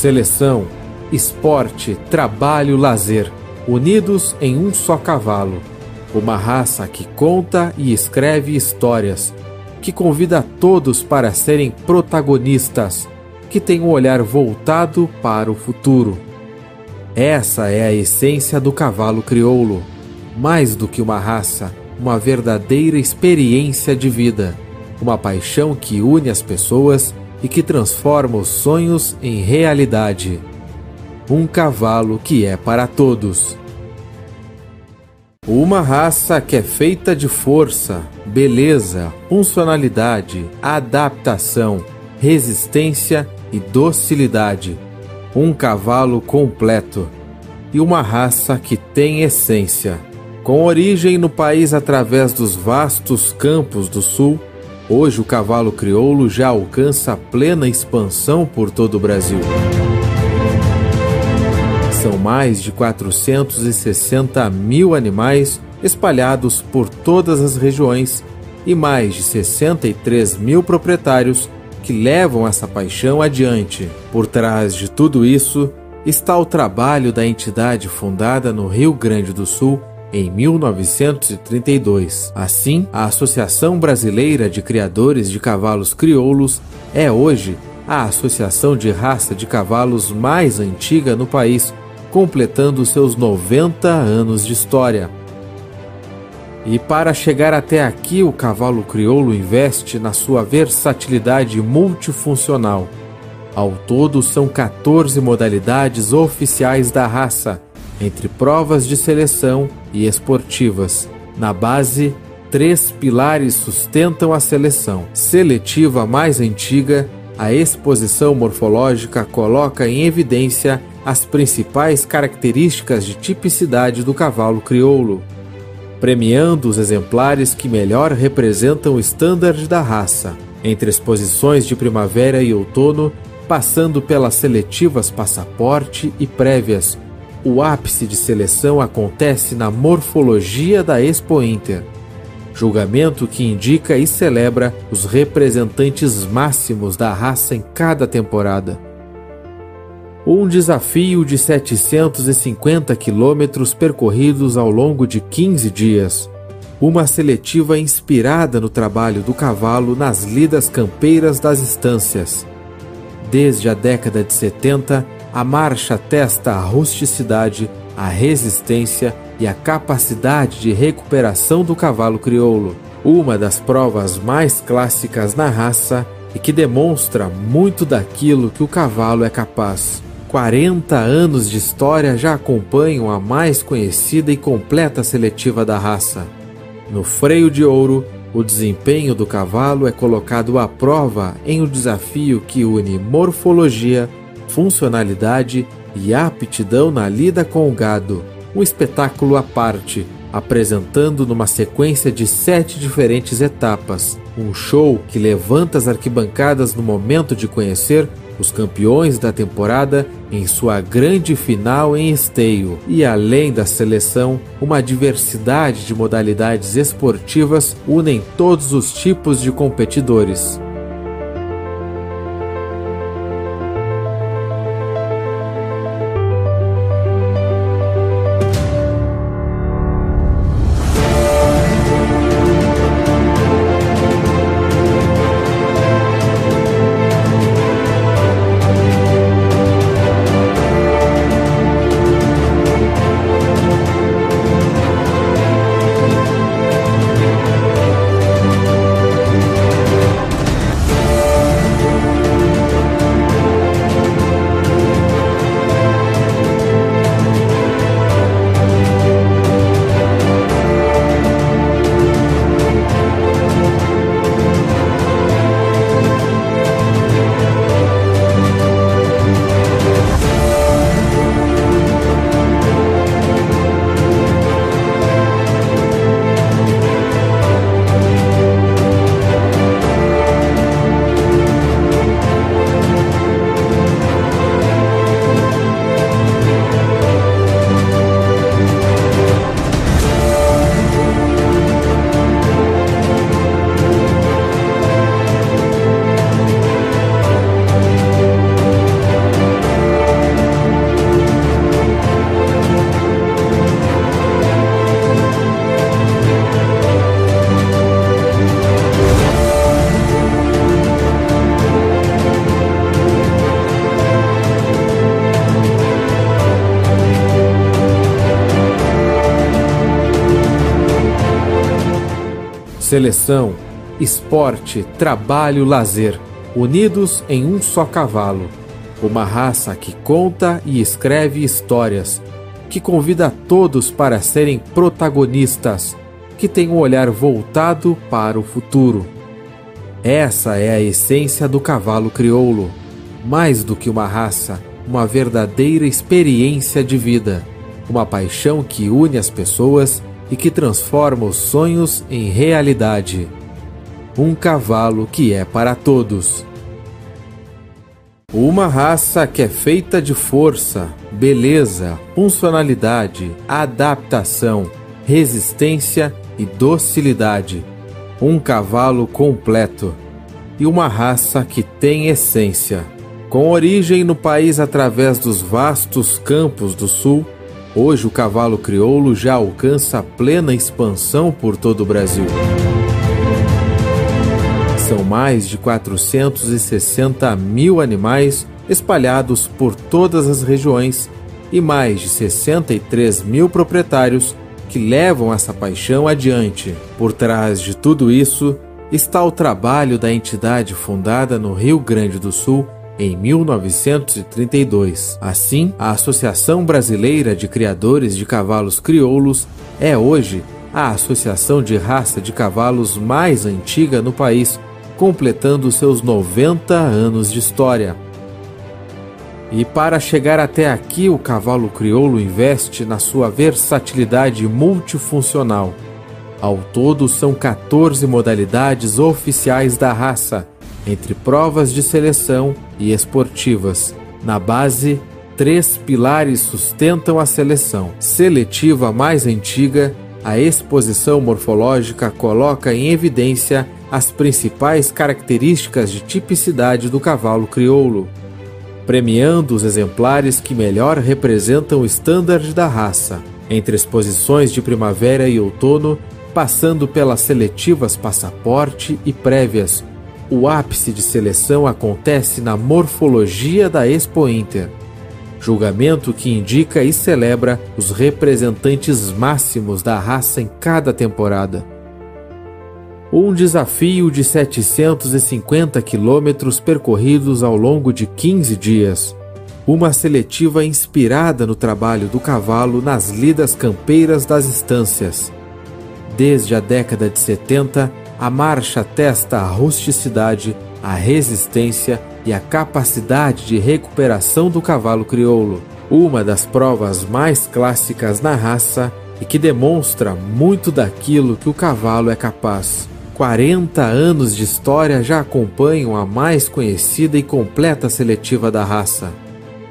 Seleção, esporte, trabalho, lazer, unidos em um só cavalo. Uma raça que conta e escreve histórias, que convida todos para serem protagonistas, que tem um olhar voltado para o futuro. Essa é a essência do cavalo crioulo. Mais do que uma raça, uma verdadeira experiência de vida, uma paixão que une as pessoas e que transforma os sonhos em realidade. Um cavalo que é para todos. Uma raça que é feita de força, beleza, funcionalidade, adaptação, resistência e docilidade. Um cavalo completo. E uma raça que tem essência. Com origem no país através dos vastos campos do sul, Hoje o cavalo crioulo já alcança plena expansão por todo o Brasil. São mais de 460 mil animais espalhados por todas as regiões e mais de 63 mil proprietários que levam essa paixão adiante. Por trás de tudo isso está o trabalho da entidade fundada no Rio Grande do Sul em 1932. Assim, a Associação Brasileira de Criadores de Cavalos Crioulos é hoje a associação de raça de cavalos mais antiga no país, completando seus 90 anos de história. E para chegar até aqui, o cavalo crioulo investe na sua versatilidade multifuncional. Ao todo, são 14 modalidades oficiais da raça, entre provas de seleção e esportivas. Na base, três pilares sustentam a seleção. Seletiva mais antiga, a exposição morfológica coloca em evidência as principais características de tipicidade do cavalo crioulo, premiando os exemplares que melhor representam o standard da raça. Entre exposições de primavera e outono, passando pelas seletivas passaporte e prévias, o ápice de seleção acontece na morfologia da Expo Inter, julgamento que indica e celebra os representantes máximos da raça em cada temporada. Um desafio de 750 quilômetros percorridos ao longo de 15 dias. Uma seletiva inspirada no trabalho do cavalo nas lidas campeiras das estâncias. Desde a década de 70, a marcha testa a rusticidade, a resistência e a capacidade de recuperação do cavalo crioulo, uma das provas mais clássicas na raça e que demonstra muito daquilo que o cavalo é capaz. 40 anos de história já acompanham a mais conhecida e completa seletiva da raça. No freio de ouro, o desempenho do cavalo é colocado à prova em um desafio que une morfologia, funcionalidade e aptidão na lida com o gado. Um espetáculo à parte, apresentando numa sequência de sete diferentes etapas. Um show que levanta as arquibancadas no momento de conhecer os campeões da temporada em sua grande final em esteio. E além da seleção, uma diversidade de modalidades esportivas unem todos os tipos de competidores. Seleção, esporte, trabalho, lazer, unidos em um só cavalo. Uma raça que conta e escreve histórias, que convida todos para serem protagonistas, que tem um olhar voltado para o futuro. Essa é a essência do cavalo crioulo. Mais do que uma raça, uma verdadeira experiência de vida, uma paixão que une as pessoas e que transforma os sonhos em realidade. Um cavalo que é para todos. Uma raça que é feita de força, beleza, funcionalidade, adaptação, resistência e docilidade. Um cavalo completo. E uma raça que tem essência. Com origem no país através dos vastos campos do sul, Hoje o cavalo crioulo já alcança plena expansão por todo o Brasil. São mais de 460 mil animais espalhados por todas as regiões e mais de 63 mil proprietários que levam essa paixão adiante. Por trás de tudo isso está o trabalho da entidade fundada no Rio Grande do Sul em 1932. Assim, a Associação Brasileira de Criadores de Cavalos Crioulos é hoje a associação de raça de cavalos mais antiga no país, completando seus 90 anos de história. E para chegar até aqui, o cavalo crioulo investe na sua versatilidade multifuncional. Ao todo, são 14 modalidades oficiais da raça, entre provas de seleção e esportivas. Na base, três pilares sustentam a seleção. Seletiva mais antiga, a exposição morfológica coloca em evidência as principais características de tipicidade do cavalo crioulo premiando os exemplares que melhor representam o standard da raça, entre exposições de primavera e outono, passando pelas seletivas passaporte e prévias. O ápice de seleção acontece na morfologia da Expo Inter, julgamento que indica e celebra os representantes máximos da raça em cada temporada um desafio de 750 quilômetros percorridos ao longo de 15 dias. Uma seletiva inspirada no trabalho do cavalo nas lidas campeiras das estâncias. Desde a década de 70, a marcha testa a rusticidade, a resistência e a capacidade de recuperação do cavalo crioulo, uma das provas mais clássicas na raça e que demonstra muito daquilo que o cavalo é capaz. 40 anos de história já acompanham a mais conhecida e completa seletiva da raça.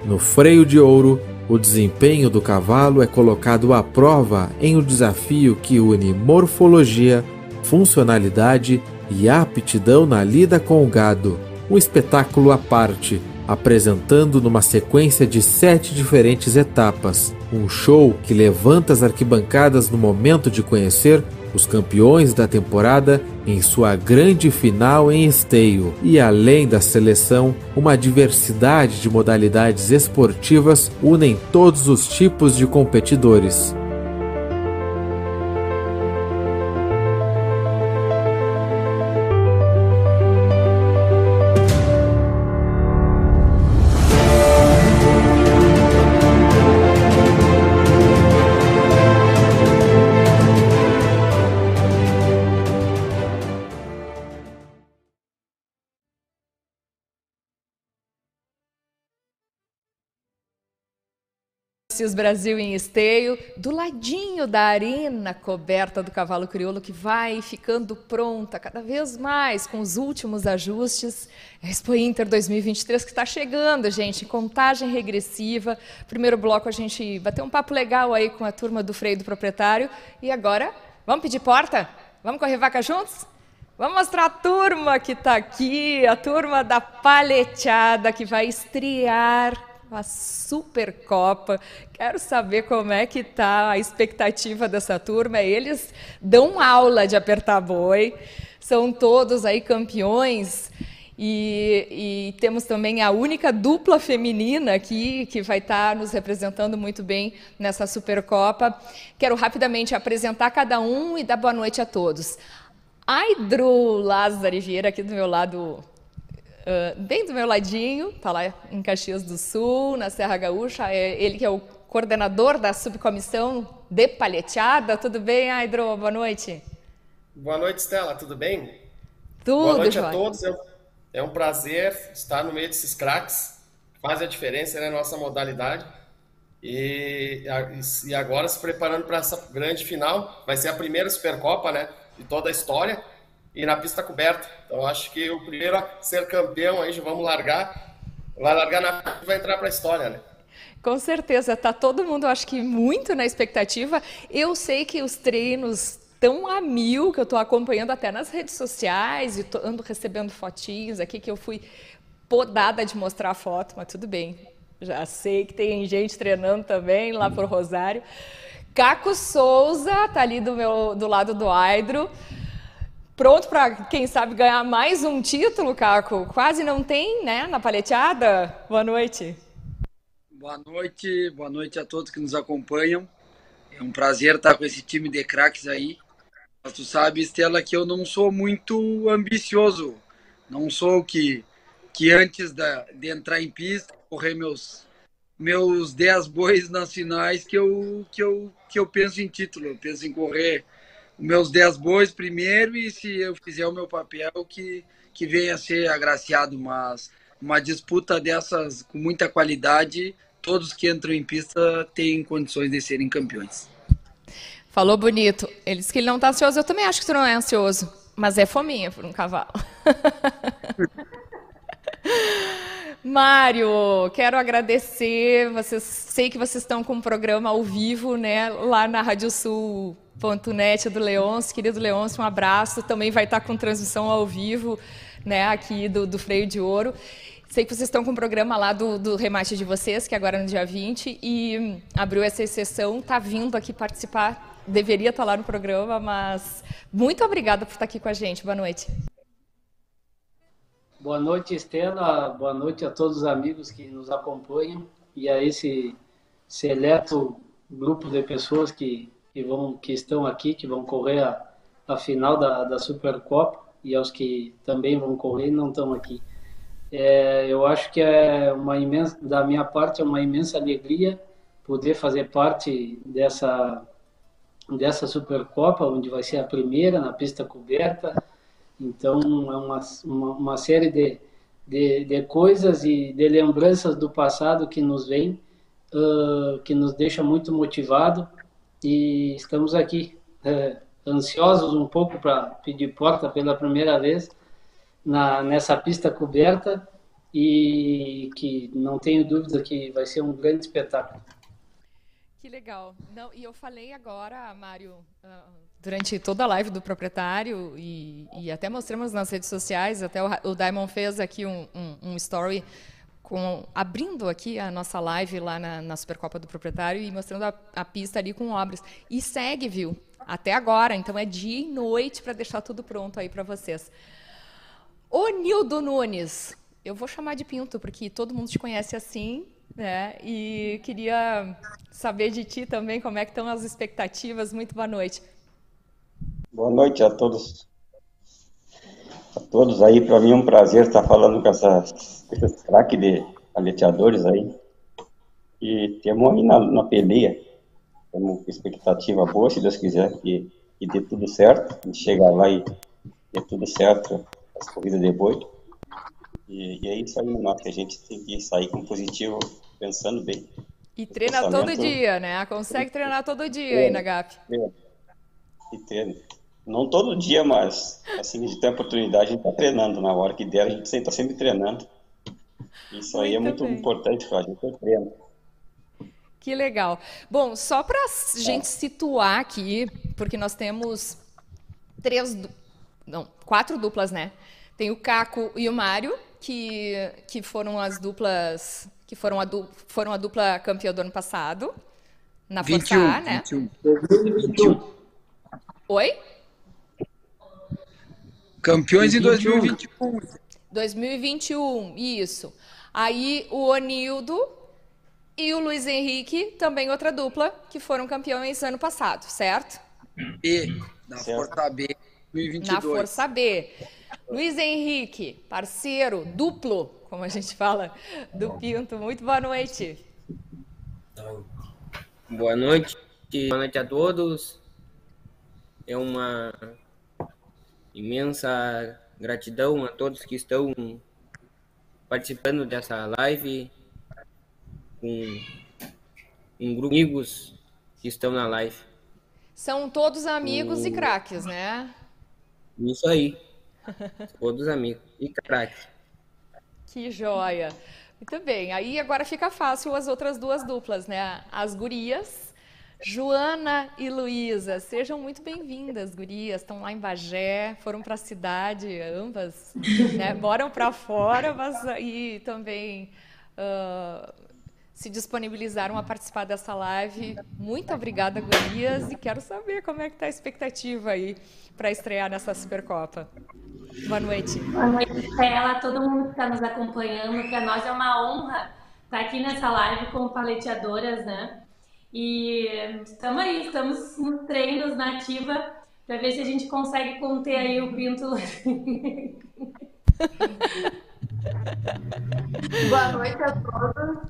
No freio de ouro, o desempenho do cavalo é colocado à prova em um desafio que une morfologia, funcionalidade e aptidão na lida com o gado. Um espetáculo à parte, apresentando numa sequência de sete diferentes etapas. Um show que levanta as arquibancadas no momento de conhecer os campeões da temporada em sua grande final em esteio e além da seleção, uma diversidade de modalidades esportivas unem todos os tipos de competidores. Cis Brasil em esteio, do ladinho da arena coberta do cavalo crioulo que vai ficando pronta cada vez mais com os últimos ajustes. A Expo Inter 2023 que está chegando, gente, contagem regressiva. Primeiro bloco a gente bateu um papo legal aí com a turma do freio do proprietário e agora vamos pedir porta? Vamos correr vaca juntos? Vamos mostrar a turma que está aqui, a turma da paleteada que vai estrear a Supercopa. Quero saber como é que está a expectativa dessa turma. Eles dão aula de apertar boi, são todos aí campeões. E, e, temos também a única dupla feminina aqui que vai estar nos representando muito bem nessa Supercopa. Quero rapidamente apresentar cada um e dar boa noite a todos. Aidro Lázaro Vieira, aqui do meu lado ah, bem do meu ladinho, está lá em Caxias do Sul, na Serra Gaúcha, é ele que é o coordenador da subcomissão de palheteada. Tudo bem, Aidro? Boa noite. Boa noite, Stella. Tudo bem? Tudo, Boa noite João. a todos. É um prazer estar no meio desses craques. Faz a diferença na né, nossa modalidade. E, e agora se preparando para essa grande final. Vai ser a primeira Supercopa né, de toda a história e na pista coberta. Então acho que o primeiro a ser campeão aí já vamos largar, vai largar na vai entrar para a história, né? Com certeza, tá todo mundo, acho que muito na expectativa. Eu sei que os treinos estão a mil, que eu estou acompanhando até nas redes sociais e tô, ando recebendo fotinhos aqui que eu fui podada de mostrar a foto, mas tudo bem. Já sei que tem gente treinando também lá por Rosário. Caco Souza tá ali do meu do lado do Aidro. Pronto para, quem sabe, ganhar mais um título, Caco? Quase não tem, né, na paleteada? Boa noite. Boa noite, boa noite a todos que nos acompanham. É um prazer estar com esse time de craques aí. Mas tu sabe, Estela, que eu não sou muito ambicioso. Não sou que, que antes da, de entrar em pista, correr meus, meus 10 bois nas finais, que eu, que, eu, que eu penso em título. Eu penso em correr meus 10 bois primeiro e se eu fizer o meu papel que, que venha a ser agraciado, mas uma disputa dessas com muita qualidade, todos que entram em pista têm condições de serem campeões. Falou bonito. Ele disse que ele não está ansioso. Eu também acho que tu não é ansioso, mas é fominha por um cavalo. Mário, quero agradecer. Vocês, sei que vocês estão com um programa ao vivo, né, lá na Rádio Sul .net do Leôncio, querido Leôncio, um abraço. Também vai estar com transmissão ao vivo, né, aqui do, do Freio de Ouro. Sei que vocês estão com o um programa lá do, do remate de vocês, que é agora no dia 20, e abriu essa exceção, está vindo aqui participar, deveria estar lá no programa, mas muito obrigada por estar aqui com a gente. Boa noite. Boa noite, Estela. Boa noite a todos os amigos que nos acompanham e a esse seleto grupo de pessoas que que vão que estão aqui, que vão correr a, a final da, da Supercopa e aos que também vão correr e não estão aqui. É, eu acho que é uma imensa, da minha parte, é uma imensa alegria poder fazer parte dessa dessa Supercopa, onde vai ser a primeira na pista coberta. Então, é uma, uma, uma série de, de, de, coisas e de lembranças do passado que nos vem, uh, que nos deixa muito motivado e estamos aqui é, ansiosos um pouco para pedir porta pela primeira vez na, nessa pista coberta e que não tenho dúvida que vai ser um grande espetáculo. Que legal. Não, e eu falei agora, Mário, durante toda a live do proprietário e, e até mostramos nas redes sociais, até o, o Diamond fez aqui um, um, um story com, abrindo aqui a nossa live lá na, na Supercopa do Proprietário e mostrando a, a, pista ali com obras. E segue, viu? Até agora. Então é dia e noite para deixar tudo pronto aí para vocês. O Nildo Nunes. Eu vou chamar de Pinto, porque todo mundo te conhece assim, né? E queria saber de ti também como é que estão as expectativas. Muito boa noite. Boa noite a todos a todos aí. Para mim é um prazer estar falando com essas, esses craques de aleteadores aí. E temos aí na, na peleia, temos expectativa boa, se Deus quiser, que, que dê tudo certo, a gente chegar lá e dê tudo certo, as corridas de boi. E, e é isso aí, nós, que a gente tem que sair com positivo, pensando bem. E treina todo dia, né? Consegue treinar todo dia aí na GAP. E treina. Não todo dia, mas assim, de ter oportunidade, a gente está treinando. Na hora que der, a gente está sempre treinando. Isso muito aí é muito bem. importante para a gente treino. Que legal. Bom, só para a gente situar aqui, porque nós temos três, não, quatro duplas, né? Tem o Caco e o Mário, que, que foram as duplas, que foram a, du, foram a dupla campeã do ano passado, na 21, Força A, né? 21. 21. Oi? Campeões em 2021. 2021, isso. Aí o Onildo e o Luiz Henrique, também outra dupla, que foram campeões ano passado, certo? E na Força B 2022. Na Força B. Luiz Henrique, parceiro, duplo, como a gente fala, do Pinto. Muito boa noite. Boa noite. Boa noite a todos. É uma imensa gratidão a todos que estão participando dessa live com um grupo de amigos que estão na live. São todos amigos o... e craques, né? Isso aí. todos amigos e craques. Que joia. Muito bem. Aí agora fica fácil as outras duas duplas, né? As gurias Joana e Luísa, sejam muito bem-vindas, gurias. Estão lá em Bagé, foram para a cidade, ambas, né? moram para fora, mas aí também uh, se disponibilizaram a participar dessa live. Muito obrigada, Gurias, e quero saber como é que está a expectativa aí para estrear nessa Supercopa. Boa noite. Boa noite, Estela, todo mundo que está nos acompanhando. Para nós é uma honra estar aqui nessa live como paleteadoras, né? E estamos aí, estamos nos treinos na ativa para ver se a gente consegue conter aí o pinto. Boa noite a todos.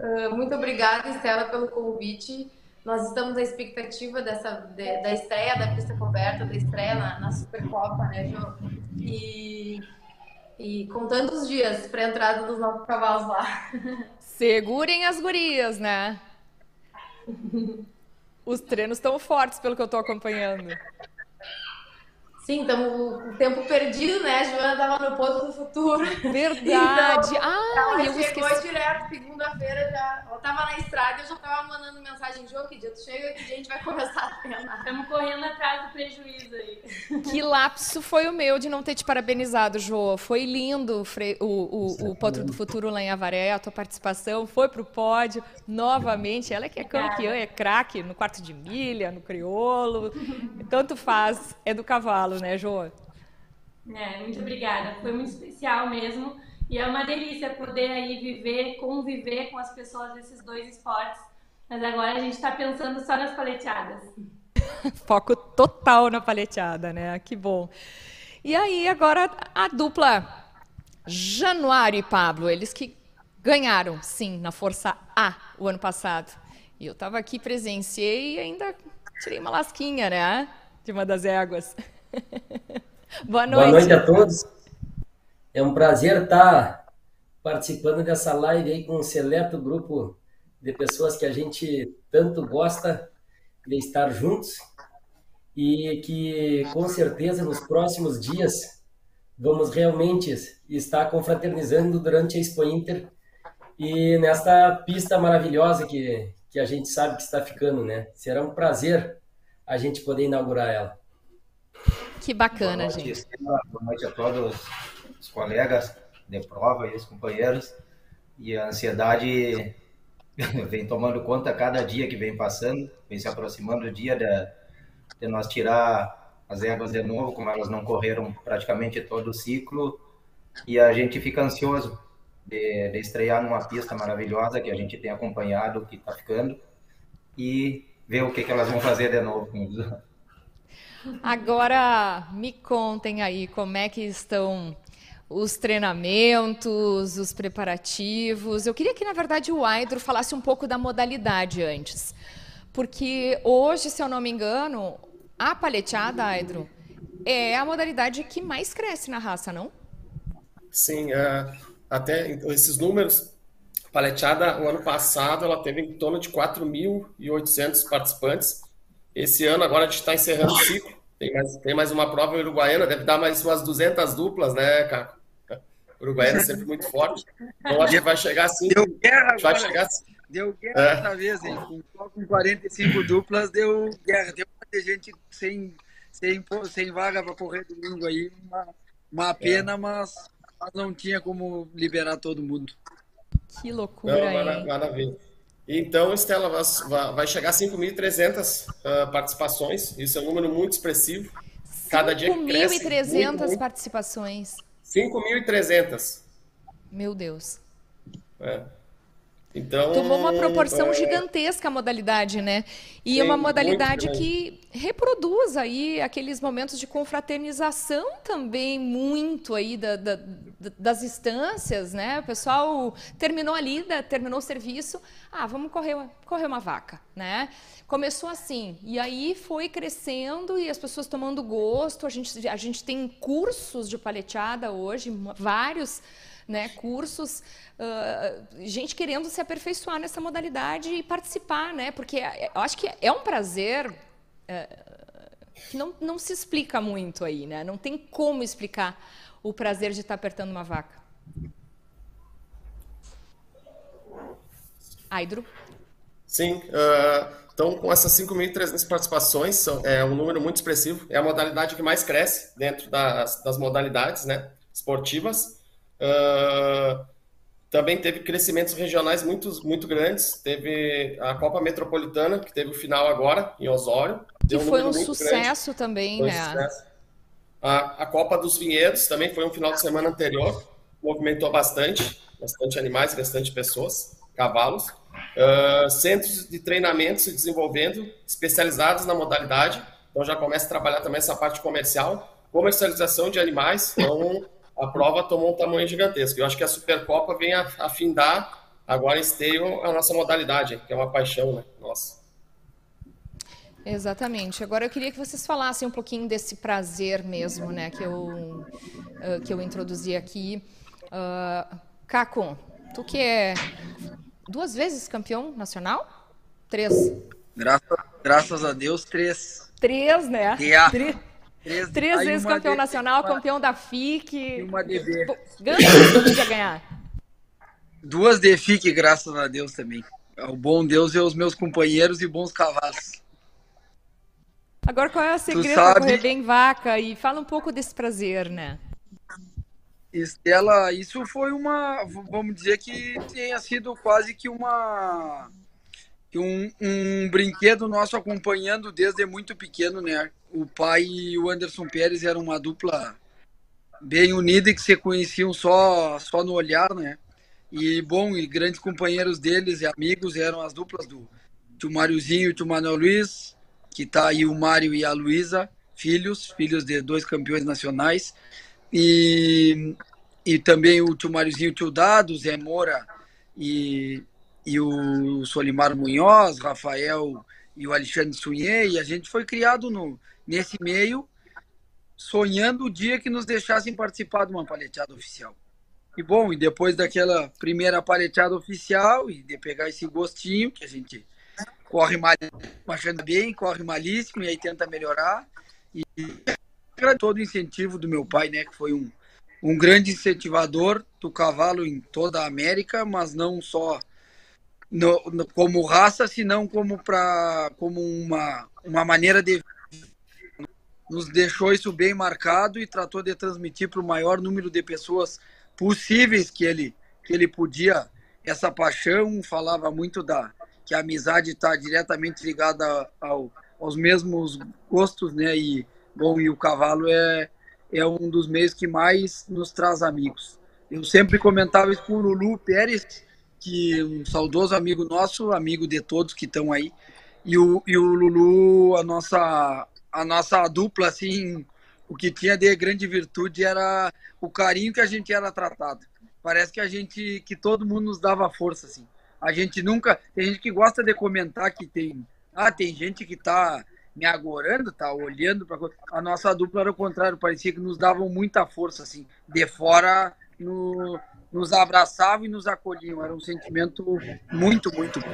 Uh, muito obrigada, Estela, pelo convite. Nós estamos à expectativa dessa, de, da estreia da pista coberta, da estreia na, na Supercopa, né, Jô? E, e com tantos dias para a entrada dos nossos cavalos lá. Segurem as gurias, né? Os treinos estão fortes, pelo que eu estou acompanhando. Sim, estamos o tempo perdido, né? A Joana estava no ponto do futuro. Verdade. Então, ah, ela eu chegou esqueci. direto, segunda-feira já. Ela estava na estrada e eu já estava mandando mensagem, Jô, que dia tu chega, que dia a gente vai começar a treinar. Estamos correndo atrás do prejuízo aí. Que lapso foi o meu de não ter te parabenizado, Jô. Foi lindo o, o, o, Potro do Futuro lá em Avaré, a tua participação foi pro pódio novamente. Ela é que é campeã, é craque no quarto de milha, no crioulo. Tanto faz, é do cavalo, né, Jô? É, muito obrigada. Foi muito especial mesmo. E é uma delícia poder aí viver, conviver com as pessoas desses dois esportes. Mas agora a gente está pensando só nas paleteadas. Foco total na paleteada, né? Que bom. E aí, agora a dupla Januário e Pablo, eles que ganharam, sim, na Força A o ano passado. E eu estava aqui, presenciei e ainda tirei uma lasquinha, né? De uma das éguas. Boa noite. Boa noite a todos. É um prazer estar participando dessa live aí com um seleto grupo de pessoas que a gente tanto gosta de estar juntos e que com certeza nos próximos dias vamos realmente estar confraternizando durante a Expo Inter e nesta pista maravilhosa que, que a gente sabe que está ficando, né? Será um prazer a gente poder inaugurar ela. Que bacana, Boa noite, gente. Boa noite a todos os colegas de prova e os companheiros. E a ansiedade vem tomando conta cada dia que vem passando, vem se aproximando o dia de, de nós tirar as éguas de novo, como elas não correram praticamente todo o ciclo. E a gente fica ansioso de, de estrear numa pista maravilhosa que a gente tem acompanhado, que está ficando, e ver o que, que elas vão fazer de novo. Agora me contem aí como é que estão os treinamentos, os preparativos. Eu queria que, na verdade, o Aidro falasse um pouco da modalidade antes. Porque hoje, se eu não me engano, a paleteada, Aidro, é a modalidade que mais cresce na raça, não? Sim, é, até esses números, paleteada, o ano passado, ela teve em torno de 4.800 participantes. Esse ano, agora a gente está encerrando o ciclo. Tem mais, tem mais uma prova uruguaiana, deve dar mais umas 200 duplas, né, Caco? Uruguaiana é sempre muito forte. Então acho que vai chegar assim. Deu guerra vai agora. chegar assim. Deu guerra É. dessa vez, hein? Com, só com 45 duplas deu guerra. Deu muita gente sem, sem, sem vaga para correr domingo aí. Uma, uma pena, mas, mas não tinha como liberar todo mundo. Que Não, loucura, mara- hein? maravilha. Então, Estela, vai- chegar a 5.300 ah, participações. Isso é um número muito expressivo. Cada dia que cresce. muito, 5.300 muito. participações. 5.300. Meu Deus. É. Então. Tomou uma proporção é, gigantesca a modalidade, né? E Sim, é uma modalidade grande. que reproduz aí aqueles momentos de confraternização também muito aí da- da- das instâncias, né? O pessoal terminou a lida, terminou o serviço, ah, vamos correr, correr uma vaca, né? Começou assim, e aí foi crescendo e as pessoas tomando gosto. A gente, a gente tem cursos de paleteada hoje, vários né, cursos, ah, gente querendo se aperfeiçoar nessa modalidade e participar, né? Porque é- eu acho que é um prazer eh, que não, não se explica muito aí, né? Não tem como explicar o prazer de estar apertando uma vaca. Aidro? Sim, ah, então com essas 5.300 participações, são- é um número muito expressivo, é a modalidade que mais cresce dentro das, das modalidades né, esportivas. Ah, também teve crescimentos regionais muito, muito grandes. Teve a Copa Metropolitana, que teve o final agora, em Osório. Que foi um sucesso grande. também, foi né? Um sucesso. A, a Copa dos Vinhedos também foi um final de semana anterior. Movimentou bastante, bastante animais, bastante pessoas, cavalos. Uh, centros de treinamento se desenvolvendo, especializados na modalidade. Então já começa a trabalhar também essa parte comercial, comercialização de animais. Então a prova tomou um tamanho gigantesco. Eu acho que a Supercopa vem a, a findar agora em esteio a nossa modalidade, que é uma paixão, né? Nossa. Exatamente. Agora eu queria que vocês falassem um pouquinho desse prazer mesmo, né, que eu uh, que eu introduzi aqui. Uh, Caco, tu que é duas vezes campeão nacional? Três. Graças, graças a Deus, três. Três, né? Yeah. Três. Três, Três vezes campeão nacional, uma... campeão da FIC. E uma DB. Ganha que podia ganhar. Duas de FIC, graças a Deus também. O bom Deus e os meus companheiros e bons cavalos. Agora, qual é o segredo para correr bem vaca? E fala um pouco desse prazer, né? Estela, isso foi uma, vamos dizer que tenha sido quase que uma um, um brinquedo nosso acompanhando desde muito pequeno, né? o pai e o Anderson Pérez eram uma dupla bem unida e que se conheciam só, só no olhar, né? E, bom, e grandes companheiros deles e amigos eram as duplas do tio Máriozinho e tio Manuel Luiz, que tá aí o Mário e a Luísa, filhos, filhos de dois campeões nacionais. E, e também o tio Máriozinho e o tio Dado, Zé Moura e, e o Solimar Munhoz, Rafael e o Alexandre Sunhê, e a gente foi criado no, nesse meio, sonhando o dia que nos deixassem participar de uma paleteada oficial. E bom, e depois daquela primeira paleteada oficial e de pegar esse gostinho que a gente corre mal, achando bem, corre malíssimo e aí tenta melhorar. E todo o incentivo do meu pai, né, que foi um, um grande incentivador do cavalo em toda a América, mas não só no, no, como raça, senão como, pra, como uma, uma maneira de nos deixou isso bem marcado e tratou de transmitir para o maior número de pessoas possíveis que ele que ele podia essa paixão. Falava muito da que a amizade está diretamente ligada ao, aos mesmos gostos né? E bom e o cavalo é é um dos meios que mais nos traz amigos. Eu sempre comentava isso com o Lulu Pérez que um saudoso amigo nosso amigo de todos que estão aí e o, e o Lulu a nossa a nossa dupla, assim, o que tinha de grande virtude era o carinho que a gente era tratado. Parece que a gente, que todo mundo nos dava força, assim. A gente nunca, tem gente que gosta de comentar que tem, ah, tem gente que tá me agorando, tá olhando para a nossa dupla era o contrário, parecia que nos davam muita força, assim, de fora no, nos abraçavam e nos acolhiam, era um sentimento muito, muito bom.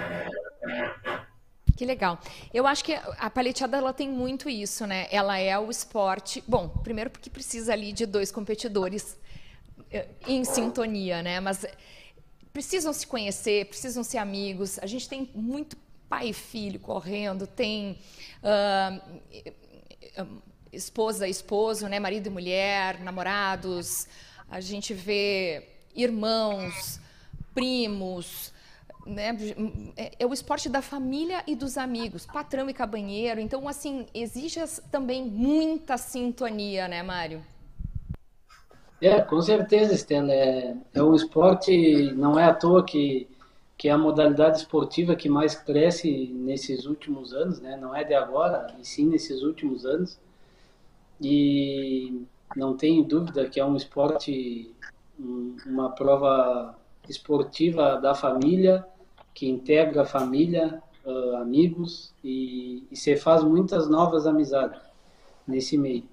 Que legal. Eu acho que a paleteada ela tem muito isso, né? Ela é o esporte. Bom, primeiro porque precisa ali de dois competidores eh, em sintonia, né? Mas precisam se conhecer, precisam ser amigos. A gente tem muito pai e filho correndo, tem uh, esposa, esposo, né? Marido e mulher, namorados. A gente vê irmãos, primos né, é, é o esporte da família e dos amigos, patrão e cabanheiro. Então, assim, exige também muita sintonia, né, Mário? É, com certeza, Estela. É, é um esporte, não é à toa que, que é a modalidade esportiva que mais cresce nesses últimos anos, né? Não é de agora, e sim nesses últimos anos. E não tenho dúvida que é um esporte, uma prova esportiva da família, que integra a família, uh, amigos e, e se faz muitas novas amizades nesse meio.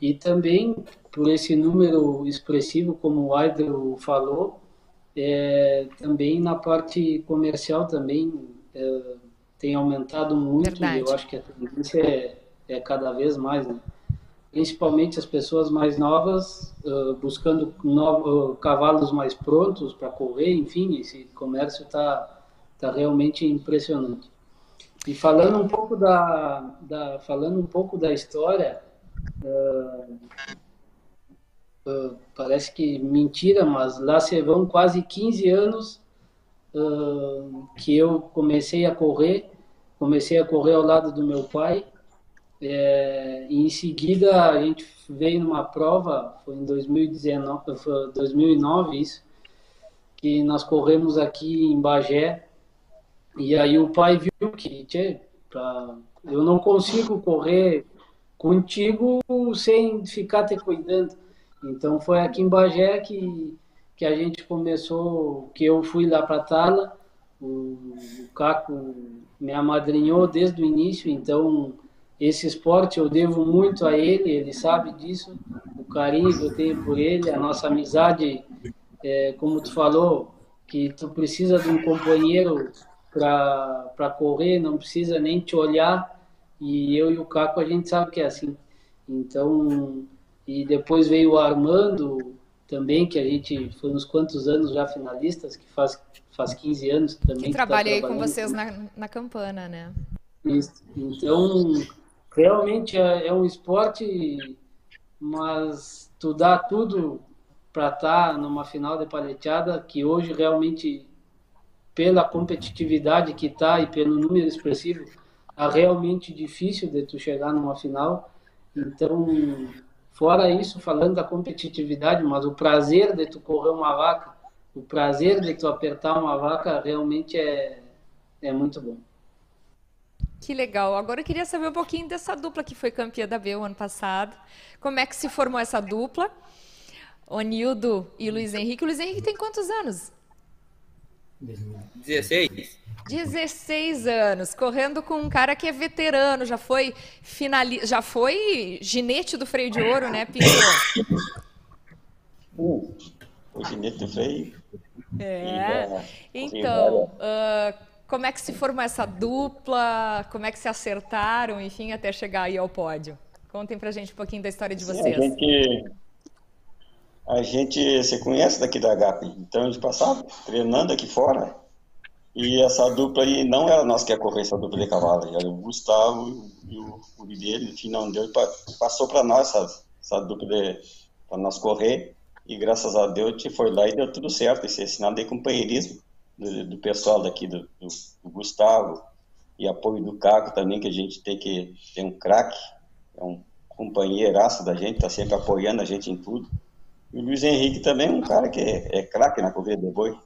E também por esse número expressivo, como o Aidro falou, é, também na parte comercial também é, tem aumentado muito Verdade. e eu acho que a tendência é, é cada vez mais, né? Principalmente as pessoas mais novas uh, buscando novos, uh, cavalos mais prontos para correr, enfim, esse comércio está Está realmente impressionante. E falando um pouco da, da falando um pouco da história, uh, parece que mentira, mas lá se vão quase 15 anos que eu comecei a correr, comecei a correr ao lado do meu pai. É, em seguida a gente veio numa prova, foi em 2019, foi 2009 isso, que nós corremos aqui em Bagé. E aí o pai viu que, tchê, pra, eu não consigo correr contigo sem ficar te cuidando. Então foi aqui em Bagé que, que a gente começou, que eu fui lá para Tala, o, o Caco me amadrinhou desde o início, então esse esporte eu devo muito a ele, ele sabe disso, o carinho que eu tenho por ele, a nossa amizade, é, como tu falou, que tu precisa de um companheiro para correr, não precisa nem te olhar, e eu e o Caco, a gente sabe que é assim. Então, e depois veio o Armando também, que a gente foi uns quantos anos já finalistas, que faz, faz 15 anos também. Que trabalhei tá com vocês na, na campana, né? Isso. Então, realmente é, é um esporte, mas tu dá tudo para estar tá numa final de paleteada, que hoje realmente, pela competitividade que está e pelo número expressivo, é realmente difícil de tu chegar numa final. Então, fora isso, falando da competitividade, mas o prazer de tu correr uma vaca, o prazer de tu apertar uma vaca realmente é, é muito bom. Que legal. Agora eu queria saber um pouquinho dessa dupla que foi campeã da B o ano passado. Como é que se formou essa dupla? O Nildo e Luiz Henrique. O Luiz Henrique tem quantos anos? 16. 16 anos, correndo com um cara que é veterano, já foi finali... já foi ginete do freio de ouro, né, Pinto? Uh, o ginete do freio. É. Então, uh, como é que se formou essa dupla? Como é que se acertaram, enfim, até chegar aí ao pódio? Contem pra gente um pouquinho da história de vocês. Sim, a gente, a gente se conhece daqui da GAP, então a gente passava treinando aqui fora? E essa dupla aí não era nós que ia correr essa dupla de cavalo, era o Gustavo e o, dele, enfim, não deu, passou para nós essa, essa dupla para nós correr, e graças a Deus a gente foi lá e deu tudo certo, esse sinal de companheirismo do, do pessoal daqui, do, do, do, Gustavo, e apoio do Caco também, que a gente tem que ter um craque, é um companheiraço da gente, tá sempre apoiando a gente em tudo. E o Luiz Henrique também é um cara que é, é craque na corrida de boi.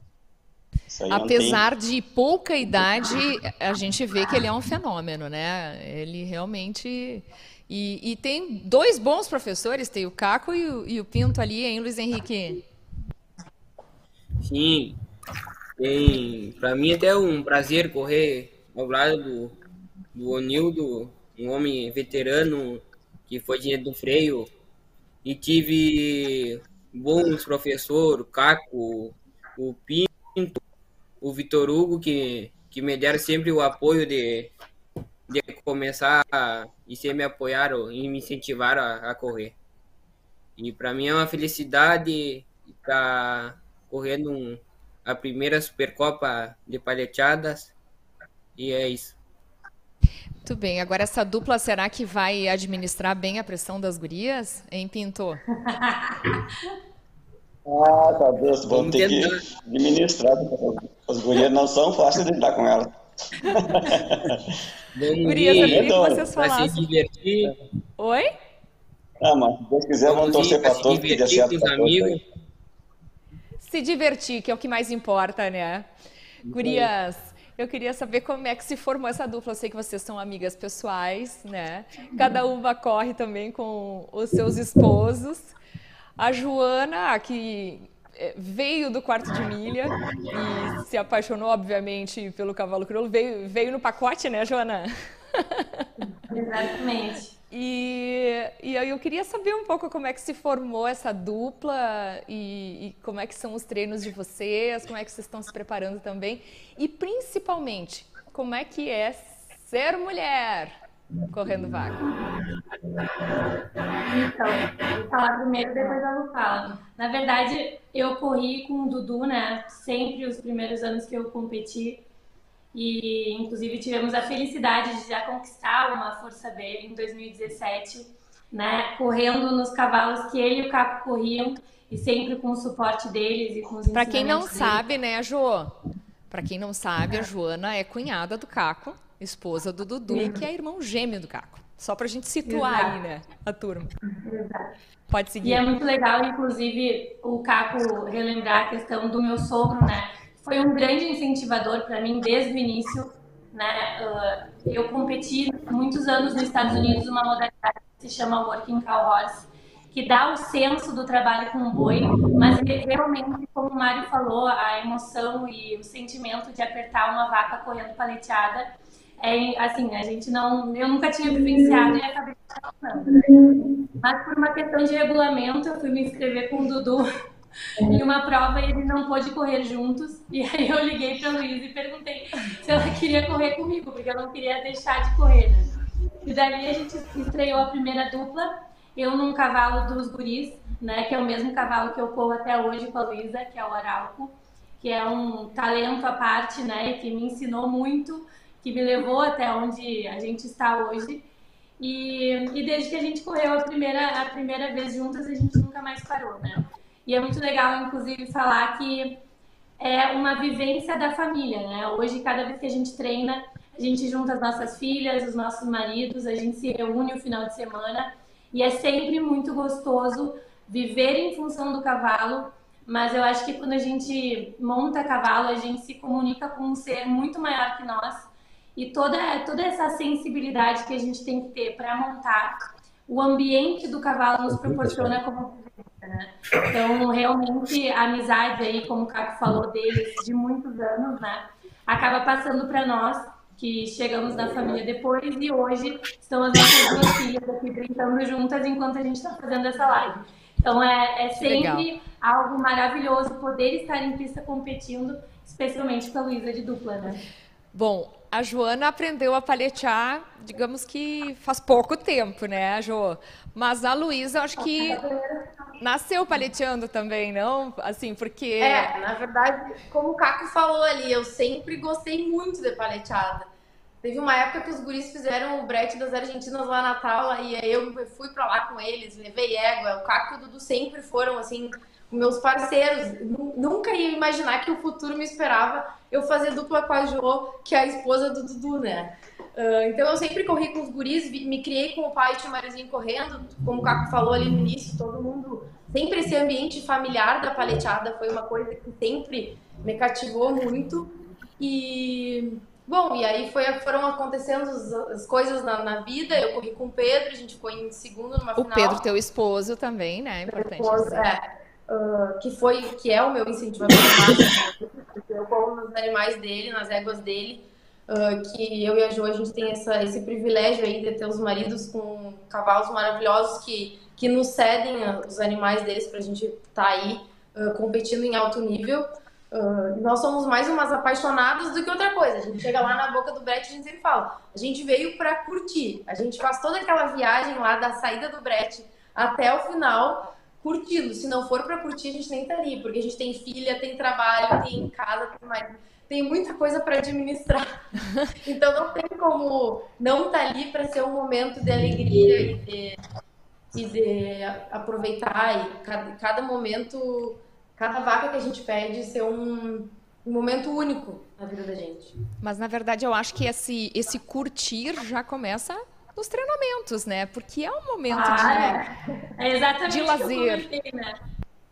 Apesar de pouca idade, a gente vê que ele é um fenômeno, né? Ele realmente. E, e tem dois bons professores, tem o Caco e o, e o Pinto ali, hein, Luiz Henrique? Sim. Para mim até um prazer correr ao lado do, do Onildo, um homem veterano que foi dinheiro do freio. E tive bons professores, Caco, o Pinto, o Vitor Hugo, que, que me deram sempre o apoio de, de começar a, e sempre me apoiaram e me incentivaram a, a correr. E para mim é uma felicidade estar correndo um, a primeira Supercopa de Palheteadas. E é isso. Muito bem. Agora, essa dupla, será que vai administrar bem a pressão das gurias? Hein, Pinto? Ah, tá Deus, vamos ter que administrar. As gurias não são fáceis de lidar com elas. Gurias, eu queria que vocês falassem. se divertir. Oi? Ah, mas se Deus quiser, vamos torcer para todos dê certo com os amigos. Se divertir, que é o que mais importa, né? Gurias, eu queria saber como é que se formou essa dupla. Eu sei que vocês são amigas pessoais, né? Cada uma corre também com os seus esposos. A Joana, que eh, veio do quarto de milha e se apaixonou, obviamente, pelo cavalo crioulo, veio, veio no pacote, né, Joana? Exatamente. E, e eu queria saber um pouco como é que se formou essa dupla e, e, como é que são os treinos de vocês, como é que vocês estão se preparando também e principalmente como é que é ser mulher correndo vaga? Então, vou falar primeiro, depois a Lu fala. Na verdade, eu corri com o Dudu, né? Sempre os primeiros anos que eu competi. E, inclusive, tivemos a felicidade de já conquistar uma Força B em 2017. né, correndo nos cavalos que ele e o Caco corriam e sempre com o suporte deles e com os Para quem não deles. sabe, né, Jo? Para quem não sabe, a Joana é cunhada do Caco, esposa do Dudu, Sim. que é irmão gêmeo do Caco. Só pra gente situar Exato. aí, né, a turma. Exato. Pode seguir. E é muito legal, inclusive, o Caco relembrar a questão do meu sogro, né? Foi um grande incentivador para mim desde o início, né? Ah, eu competi muitos anos nos Estados Unidos uma modalidade que se chama Working Cow Horse, que dá o senso do trabalho com o boi, mas realmente, como o Mário falou, a emoção e o sentimento de apertar uma vaca correndo paleteada, é assim, a gente não, eu nunca tinha vivenciado e acabei falando? Mas por uma questão de regulamento, eu fui me inscrever com o Dudu em uma prova e ele não pôde correr juntos. E aí eu liguei para Luísa e perguntei se ela queria correr comigo, porque eu não queria deixar de correr. Né? E dali a gente estreou a primeira dupla, eu num cavalo dos guris, né, que é o mesmo cavalo que eu corro até hoje com a Luísa, que é o Arauco, que é um talento à parte, né, que me ensinou muito, que me levou até onde a gente está hoje. E, e desde que a gente correu a primeira, a primeira vez juntas, a gente nunca mais parou, né? E é muito legal, inclusive, falar que é uma vivência da família, né? Hoje, cada vez que a gente treina, a gente junta as nossas filhas, os nossos maridos, a gente se reúne o final de semana e é sempre muito gostoso viver em função do cavalo. Mas eu acho que quando a gente monta cavalo, a gente se comunica com um ser muito maior que nós e toda, toda essa sensibilidade que a gente tem que ter para montar o ambiente do cavalo nos proporciona como né? Então, realmente, a amizade aí, como o Caco falou deles, de muitos anos, né? Acaba passando para nós, que chegamos na família depois e hoje estão as nossas duas filhas aqui brincando juntas enquanto a gente está fazendo essa live. Então, é, é sempre algo maravilhoso poder estar em pista competindo, especialmente com a Luísa de dupla, né? Bom, a Joana aprendeu a paletear, digamos que faz pouco tempo, né, Jo? Mas a Luísa, acho que nasceu paleteando também, não? Assim, porque. É, na verdade, como o Caco falou ali, eu sempre gostei muito de paleteada. Teve uma época que os guris fizeram o brete das Argentinas lá na Taula e aí eu fui pra lá com eles, levei égua. O Caco e o Dudu sempre foram, assim, meus parceiros. Nunca ia imaginar que o futuro me esperava eu fazer dupla com a Jo, que é a esposa do Dudu, né? Uh, então eu sempre corri com os guris, me criei com o pai e o Marizinho correndo, como o Caco falou ali no início, todo mundo. Sempre esse ambiente familiar da paleteada foi uma coisa que sempre me cativou muito. E. Bom, e aí foi, foram acontecendo as, as coisas na, na, vida. Eu corri com o Pedro, a gente ficou em segundo numa o final. O Pedro, teu esposo também, né? É importante esposo. É, uh, que foi, que é o meu incentivador eu corro nos animais dele, nas éguas dele. Uh, que eu e a Jo, a gente tem essa, esse privilégio aí de ter os maridos com cavalos maravilhosos que, que nos cedem os animais deles pra gente estar tá aí uh, competindo em alto nível. Uh, nós somos mais umas apaixonadas do que outra coisa. A gente chega lá na boca do brete e a gente sempre fala: a gente veio para curtir. A gente faz toda aquela viagem lá da saída do brete até o final curtindo. Se não for para curtir, a gente nem tá ali, porque a gente tem filha, tem trabalho, tem casa, tem mais tem muita coisa para administrar. Então não tem como não estar tá ali para ser um momento de alegria e de, e de aproveitar e cada, cada, momento, cada vaca que a gente pede ser um, um, momento único na vida da gente. Mas na verdade eu acho que esse, esse curtir já começa nos treinamentos, né? Porque é um momento ah, de, é. É exatamente de lazer. Comentei, né?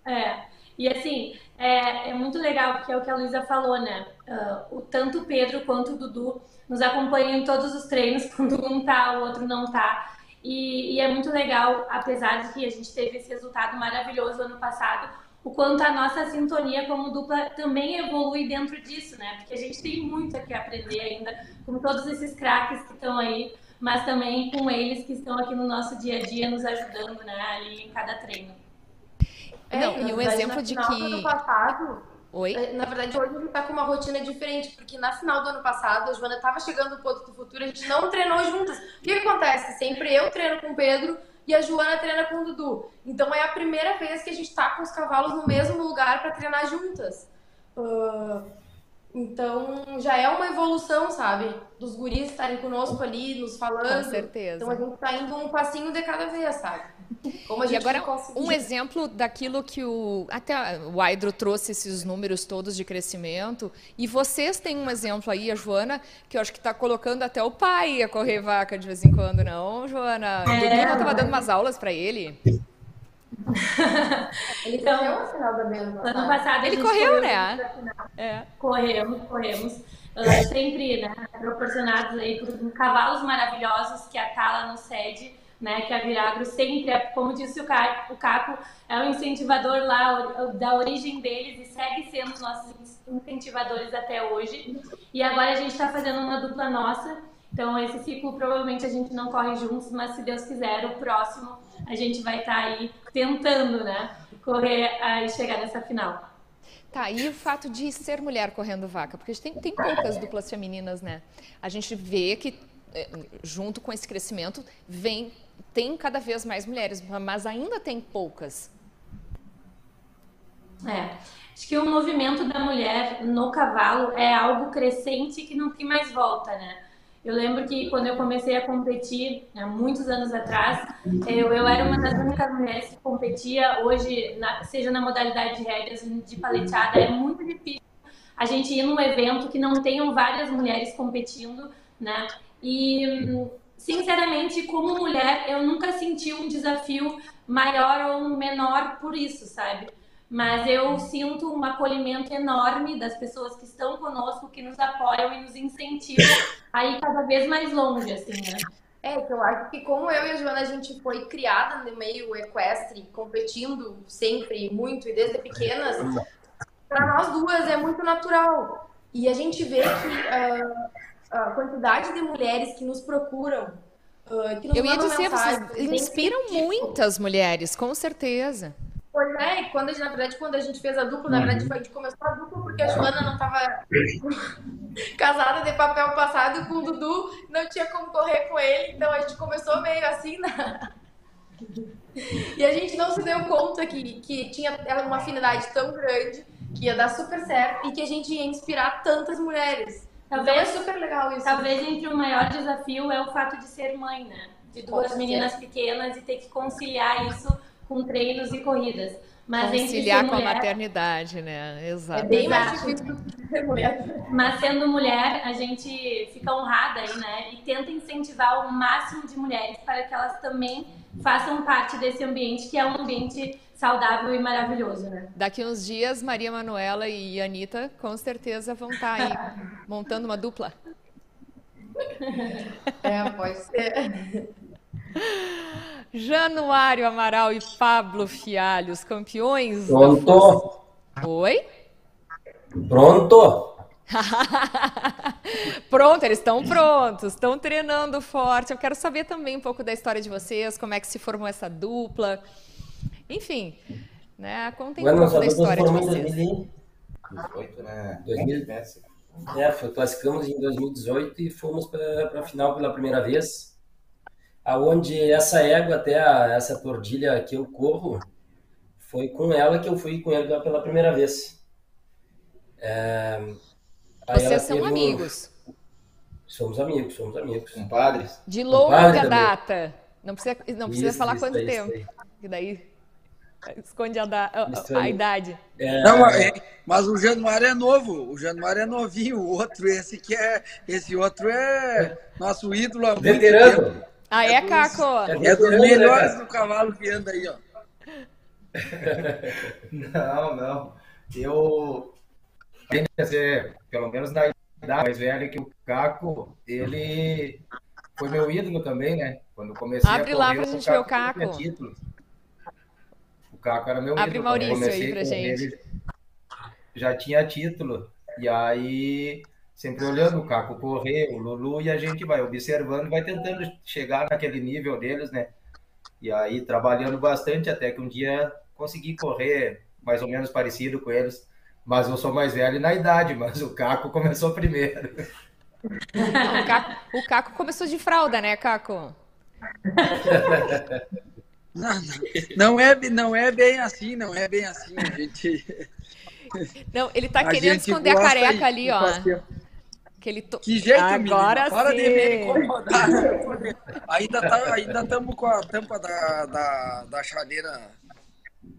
É. E assim, é, é, muito legal, porque é o que a Luísa falou, né? Uh, o, tanto o Pedro quanto o Dudu nos acompanham em todos os treinos, quando um tá, o outro não tá. E, e, é muito legal, apesar de que a gente teve esse resultado maravilhoso ano passado, o quanto a nossa sintonia como dupla também evolui dentro disso, né? Porque a gente tem muito a que aprender ainda, com todos esses craques que estão aí, mas também com eles que estão aqui no nosso dia a dia nos ajudando, né? Ali em cada treino. É, não, e um exemplo de que. Do ano passado, Oi? Na verdade, hoje a gente tá com uma rotina diferente, porque na final do ano passado, a Joana tava chegando no ponto do futuro, a gente não treinou juntas. O que, que acontece? Sempre eu treino com o Pedro e a Joana treina com o Dudu. Então é a primeira vez que a gente tá com os cavalos no mesmo lugar para treinar juntas. Uh, Então já é uma evolução, sabe? Dos guris estarem conosco ali, nos falando. Com certeza. Então a gente tá indo um passinho de cada vez, sabe? Como a E gente agora, conseguir. um exemplo daquilo que o. Até o Aidro trouxe esses números todos de crescimento. E vocês têm um exemplo aí, a Joana, que eu acho que está colocando até o pai a correr vaca de vez em quando, não, Joana? O É. Dudu não estava dando umas aulas para ele? Ele Então, correu a final da mesma. Ano passado Ele correu, correu né? É. Corremos, corremos. Ah, sempre, né, proporcionados aí por cavalos maravilhosos que a Tala nos cede, né, que a Viragro sempre, é, como disse o Caco, o Caco, é o incentivador lá da origem deles e segue sendo os nossos incentivadores até hoje. E agora a gente está fazendo uma dupla nossa, então esse ciclo provavelmente a gente não corre juntos, mas se Deus quiser, o próximo a gente vai estar aí tentando, né, correr e chegar nessa final. Tá, e o fato de ser mulher correndo vaca? Porque a gente tem, tem poucas duplas femininas, né? A gente vê que, eh, junto com esse crescimento, vem, tem cada vez mais mulheres, mas ainda tem poucas. É, acho que o movimento da mulher no cavalo é algo crescente que não tem mais volta, né? Eu lembro que quando eu comecei a competir, muitos anos atrás, eu, eu era uma das únicas mulheres que competia. Hoje, na- seja na modalidade de rédeas, de paleteada, é muito difícil a gente ir num evento que não tenham várias mulheres competindo, né? E, sinceramente, como mulher, eu nunca senti um desafio maior ou menor por isso, sabe? Mas eu sinto um acolhimento enorme das pessoas que estão conosco, que nos apoiam e nos incentivam a ir cada vez mais longe, assim, né? É, que eu acho que como eu e a Joana a gente foi criada no meio equestre, competindo sempre, muito e desde pequenas, para nós duas é muito natural. E a gente vê que ah, a quantidade de mulheres que nos procuram, ah, que nos Eu ia dizer, vocês mensagens, inspiram muitas mulheres, com certeza. Pois é, e quando a gente, na verdade, quando a gente fez a dupla, na verdade, foi- a gente começou a dupla porque a Joana não estava casada de papel passado com o Dudu, não tinha como correr com ele, então a gente começou meio assim, na... E a gente não se deu conta que, que tinha uma afinidade tão grande, que ia dar super certo e que a gente ia inspirar tantas mulheres. então é super legal isso. Talvez entre o maior desafio é o fato de ser mãe, né? De duas Com meninas certeza. pequenas e ter que conciliar isso com treinos e corridas. Mas Conciliar ser com a mulher- maternidade, né? Exato. É bem mais difícil do que ser mulher. Mas sendo mulher, a gente fica honrada aí, né? E tenta incentivar o máximo de mulheres para que elas também façam parte desse ambiente que é um ambiente saudável e maravilhoso, né? Daqui uns dias, Maria Manuela e Anitta com certeza vão estar aí montando uma dupla. É, pode ser. Januário Amaral e Pablo Fialho, os campeões da Pronto. Força- Oi? Pronto? Pronto, eles estão prontos, estão treinando forte. Eu quero saber também um pouco da história de vocês, como é que se formou essa dupla. Enfim, né? Contem um pouco da história de vocês. 18, né? 2000. É, foi, classificamos em 2018 e fomos para a final pela primeira vez. Aonde essa égua, até a- essa tordilha que eu corro, foi com ela que eu fui com ele pela primeira vez. É, Vocês são teve um- amigos, Somos amigos, somos amigos. Compadres? de Compadre longa também. data. Não precisa, não precisa Isso, falar isso quanto isso tempo. E daí esconde a, da- a- a idade. É, Não, mas- mas o Januário é novo, o Januário é novinho, o outro, esse que é, esse outro é nosso ídolo Veterano. Tempo. Ah, é, dos- Caco? É dos veterano, né, melhores do cavalo que anda aí, ó. Não, não. Eu tenho que ser, pelo menos na idade mais velha que o Caco, ele foi meu ídolo também, né? Quando comecei Abre a lá correr, pra gente ver o Caco. O Caco era meu Abre ídolo. Eu Maurício aí pra gente. ele Já tinha título. E aí, sempre olhando o Caco correr, o Lulu, e a gente vai observando, vai tentando chegar naquele nível deles, né? E aí, trabalhando bastante, até que um dia consegui correr mais ou menos parecido com eles. Mas eu sou mais velho na idade, mas o Caco começou primeiro. O, Caco, o Caco começou de fralda, né, Caco? Não, não é, não é bem assim, não é bem assim, a gente. Não, ele tá A querendo esconder a careca aí, ali, ó. tempo. Que, ele to... Que jeito, Agora menina, para sim. de me incomodar. Ainda tá, ainda estamos com a tampa da, da, da chaleira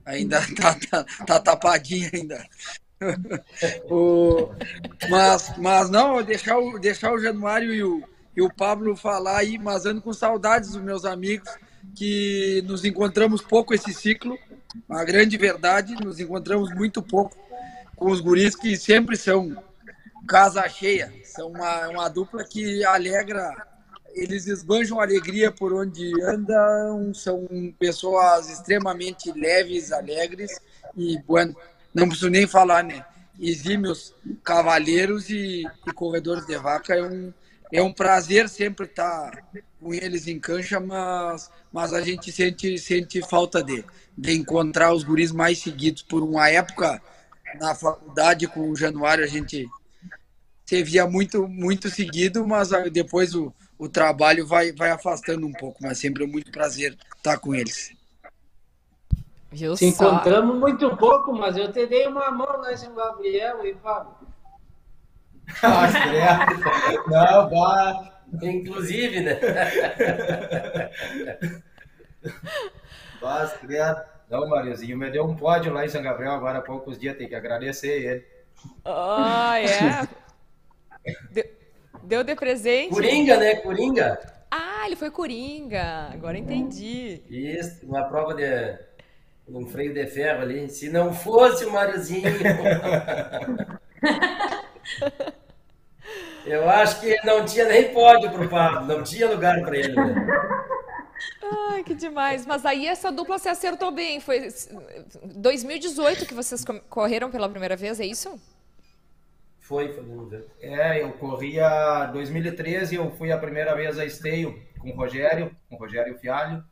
ainda tá, tá, tá tapadinha ainda. O- mas, mas não, deixar o, deixar o Januário e o, e o Pablo falar aí, mas ando com saudades dos meus amigos, que nos encontramos pouco esse ciclo, a grande verdade, nos encontramos muito pouco com os guris que sempre são casa cheia, são uma, uma dupla que alegra, eles esbanjam alegria por onde andam, são pessoas extremamente leves, alegres e, bueno, não preciso nem falar, né? Exímios cavalheiros e, e corredores de vaca. É um, é um prazer sempre estar com eles em cancha, mas, mas a gente sente, sente falta de, de encontrar os guris mais seguidos. Por uma época, na faculdade com o Januário, a gente se via muito, muito seguido, mas ah, depois o, o trabalho vai, vai afastando um pouco. Mas sempre é muito prazer estar com eles. Viu Se só? encontramos muito pouco, mas eu te dei uma mão lá em São Gabriel e Pablo. Não, vá. Inclusive, né? Mas, criado. Não, Mariozinho, me deu um pódio lá em São Gabriel agora há poucos dias, tem que agradecer ele. Ah, é? Deu, deu de presente? Coringa, né? Coringa. Ah, ele foi Coringa. Agora entendi. Isso, uma prova de um freio de ferro ali. Se não fosse o Mariozinho. Eu acho que não tinha nem pódio pro Pablo, não tinha lugar para ele. Né? Ai, que demais. Mas aí essa dupla se acertou bem. Foi 2018 que vocês co- correram pela primeira vez, é isso? Foi, foi. vamos ver. É, eu corria 2013, eu fui a primeira vez a Esteio com o Rogério, com o Rogério Fialho.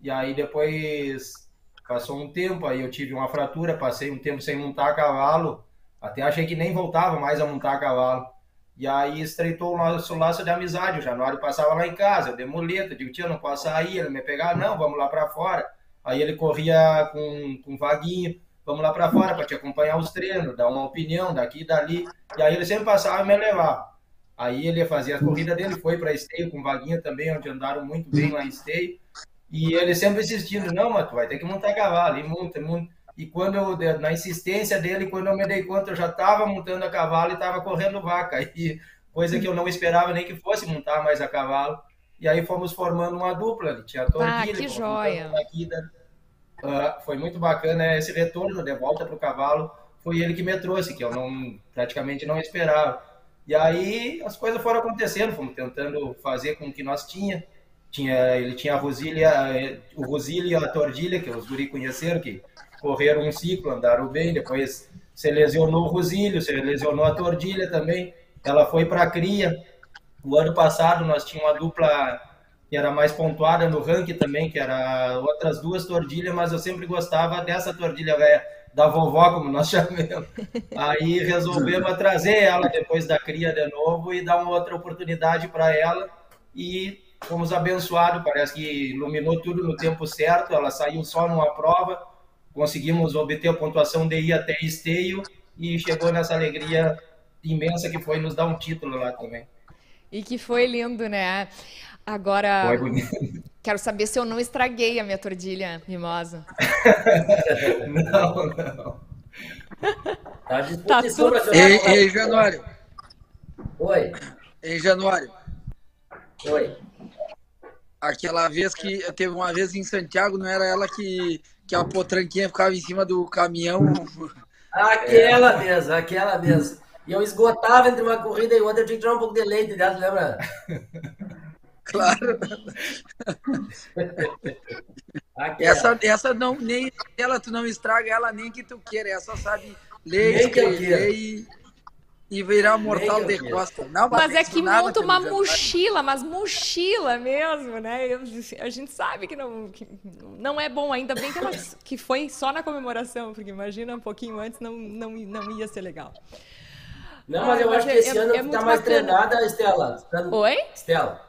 E aí depois passou um tempo, aí eu tive uma fratura, passei um tempo sem montar a cavalo. Até achei que nem voltava mais a montar a cavalo. E aí estreitou o nosso laço de amizade. O Januário passava lá em casa, eu dei muleta, digo, tio, não posso sair. Ele me pegava, não, vamos lá para fora. Aí ele corria com, com vaguinho, vamos lá para fora para te acompanhar os treinos, dar uma opinião daqui e dali. E aí ele sempre passava e me levava. Aí ele fazia a corrida dele, foi para Esteio com vaguinha também, onde andaram muito bem lá em Esteio. E ele sempre insistindo, não, mas tu vai ter que montar cavalo, e monta, monta. E quando eu, na insistência dele, quando eu me dei conta, eu já estava montando a cavalo e estava correndo vaca. E coisa que eu não esperava nem que fosse montar mais a cavalo. E aí fomos formando uma dupla, tinha a Ah, tordilha, que joia. Ah, foi muito bacana esse retorno de volta para o cavalo. Foi ele que me trouxe, que eu não praticamente não esperava. E aí as coisas foram acontecendo, fomos tentando fazer com o que nós tinha. tinha ele tinha a Rosília, eh, o Rosília e a Tordilha, que os guri conheceram, que correram um ciclo, andaram bem, depois se lesionou o Rosílio, se lesionou a Tordilha também. Ela foi para a cria. O ano passado nós tínhamos uma dupla que era mais pontuada no ranking também, que era outras duas tordilhas, mas eu sempre gostava dessa tordilha da vovó, como nós chamamos. Aí resolvemos trazer ela depois da cria de novo e dar uma outra oportunidade para ela. E fomos abençoados, parece que iluminou tudo no tempo certo. Ela saiu só numa prova, conseguimos obter a pontuação de ir até esteio e chegou nessa alegria imensa que foi nos dar um título lá também. E que foi lindo, né? Agora, bonito. quero saber se eu não estraguei a minha tordilha mimosa. Não, não. Tá Tá tudo Ei, ei, Januário. Oi. Ei, Januário. Oi. Aquela vez que teve uma vez em Santiago, não era ela que, que a potranquinha ficava em cima do caminhão? Aquela mesmo, aquela mesmo. E eu esgotava entre uma corrida e outra, eu tinha que tirar um pouco de leite dela, lembra? Claro. Essa, essa não, nem ela tu não estraga ela nem que tu queira, essa sabe ler, Nem escrever e, e virar mortal de costa. Não, Mas é que monta uma mochila, mas mochila mesmo, né? A gente sabe que não, que não é bom, ainda bem que, ela, que foi só na comemoração, porque imagina um pouquinho antes não, não, não ia ser legal. Não, mas eu Ah, acho que é- esse é- ano é muito tá mais bacana. treinada, Estela. Oi? Estela.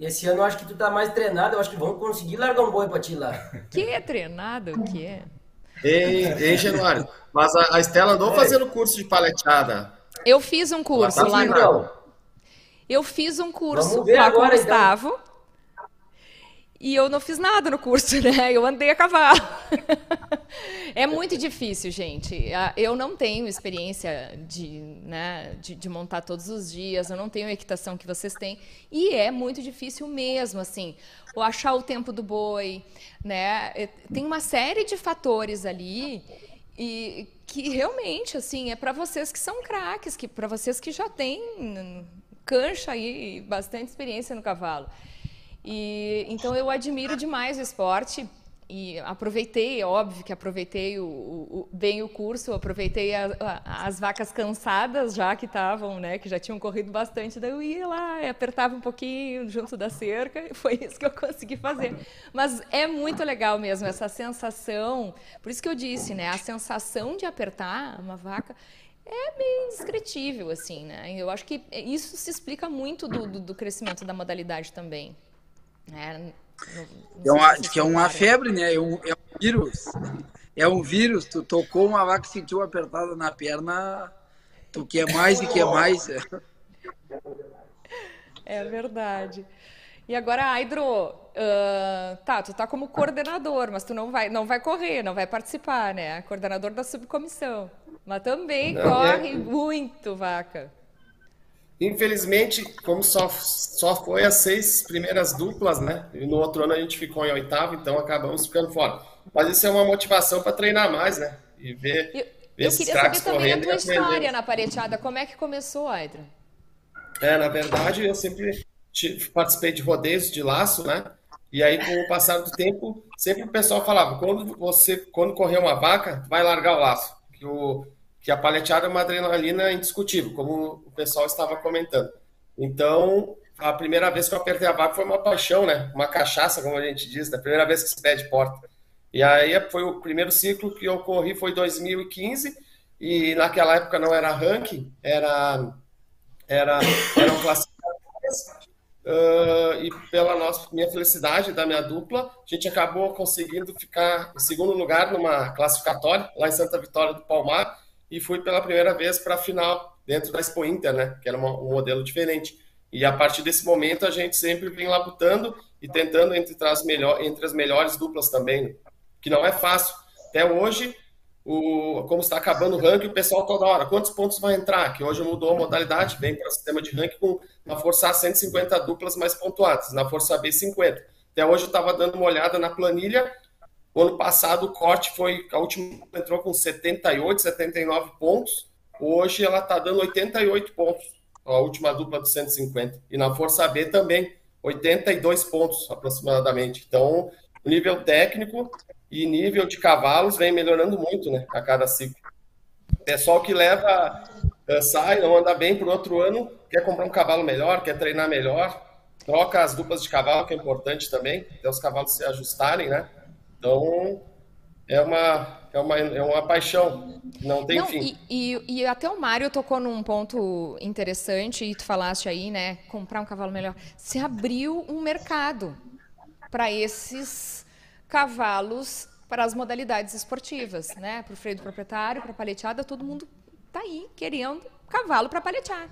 Esse ano eu acho que tu tá mais treinada, eu acho que vamos conseguir largar um boi pra ti lá. Que é treinado, o que é? Em, em Januário. Mas a, a Estela andou fazendo curso de paleteada. Eu fiz um curso tá lá. Eu fiz um curso com o agora, então. E eu não fiz nada no curso, né? Eu andei a cavalo. é muito difícil, gente. Ah, Eu não tenho experiência de, né, de, de montar todos os dias, eu não tenho a equitação que vocês têm. E é muito difícil mesmo, assim. Ou achar o tempo do boi, né? Eh, Tem uma série de fatores ali e que realmente, assim, é para vocês que são craques, que para vocês que já têm cancha aí, bastante experiência no cavalo. E então eu admiro demais o esporte e aproveitei, é óbvio que aproveitei o, o- bem o curso, aproveitei a- a- as vacas cansadas já que estavam, né, que já tinham corrido bastante, daí eu ia lá, apertava um pouquinho junto da cerca, e foi isso que eu consegui fazer. Mas é muito legal mesmo essa sensação, por isso que eu disse, né, a sensação de apertar uma vaca é meio indescritível, assim, né? Eu acho que isso se explica muito do, do- do crescimento da modalidade também. Né? Não- não É uma, que é uma febre, né? É um, é um vírus. É um vírus. Tu tocou uma vaca e sentiu apertada na perna, tu quer mais e quer mais. É verdade. E agora, Aidro, ah, tá, tu tá como coordenador, mas tu não vai, não vai correr, não vai participar, né? Coordenador da subcomissão. Mas também Não, corre é- muito, vaca. Infelizmente, como só, só foi as seis primeiras duplas, né? E no outro ano a gente ficou em oitavo, então acabamos ficando fora. Mas isso é uma motivação para treinar mais, né? E ver, ver Eu esses queria saber craques também a correndo tua história na pareteada. Como é que começou, Aidro? É, na verdade, eu sempre ti- participei de rodeios de laço, né? E aí, com o passar do tempo, sempre o pessoal falava, quando você, quando correr uma vaca, vai largar o laço. Que, o, que a paleteada é uma adrenalina indiscutível, como o pessoal estava comentando. Então, a primeira vez que eu apertei a vaca foi uma paixão, né? Uma cachaça, como a gente diz, da primeira vez que se pede porta. E aí foi o primeiro ciclo que eu corri foi 2015 e naquela época não era ranking, era era eram classificatórias ah, e pela nossa minha felicidade da minha dupla a gente acabou conseguindo ficar em segundo lugar numa classificatória lá em Santa Vitória do Palmar e fui pela primeira vez para a final dentro da Expo Inter, né? Que era uma- um modelo diferente. E a partir desse momento a gente sempre vem labutando e tentando entre as, melhor, entre as melhores duplas também, que não é fácil. Até hoje, o, como está acabando o ranking, o pessoal toda hora, quantos pontos vai entrar? Que hoje mudou a modalidade, vem para o sistema de ranking com na Força A 150 duplas mais pontuadas, na Força B 50. Até hoje eu estava dando uma olhada na planilha, o ano passado o corte foi, a última entrou com 78, 79 pontos, hoje ela está dando 88 pontos, a última dupla do 150. E na Força B também, 82 pontos aproximadamente. Então, o nível técnico e nível de cavalos vem melhorando muito, né, a cada ciclo. Pessoal que leva, eh, sai, não anda bem por outro ano, quer comprar um cavalo melhor, quer treinar melhor, troca as duplas de cavalo, que é importante também, até os cavalos se ajustarem, né? Então, é uma, é uma, é uma paixão, não tem Não, fim. e, e- e até o Mário tocou num ponto interessante, e tu falaste aí, né? Comprar um cavalo melhor. Se abriu um mercado para esses cavalos, para as modalidades esportivas, né? Para o freio do proprietário, para a paleteada, todo mundo tá aí querendo cavalo para paletear.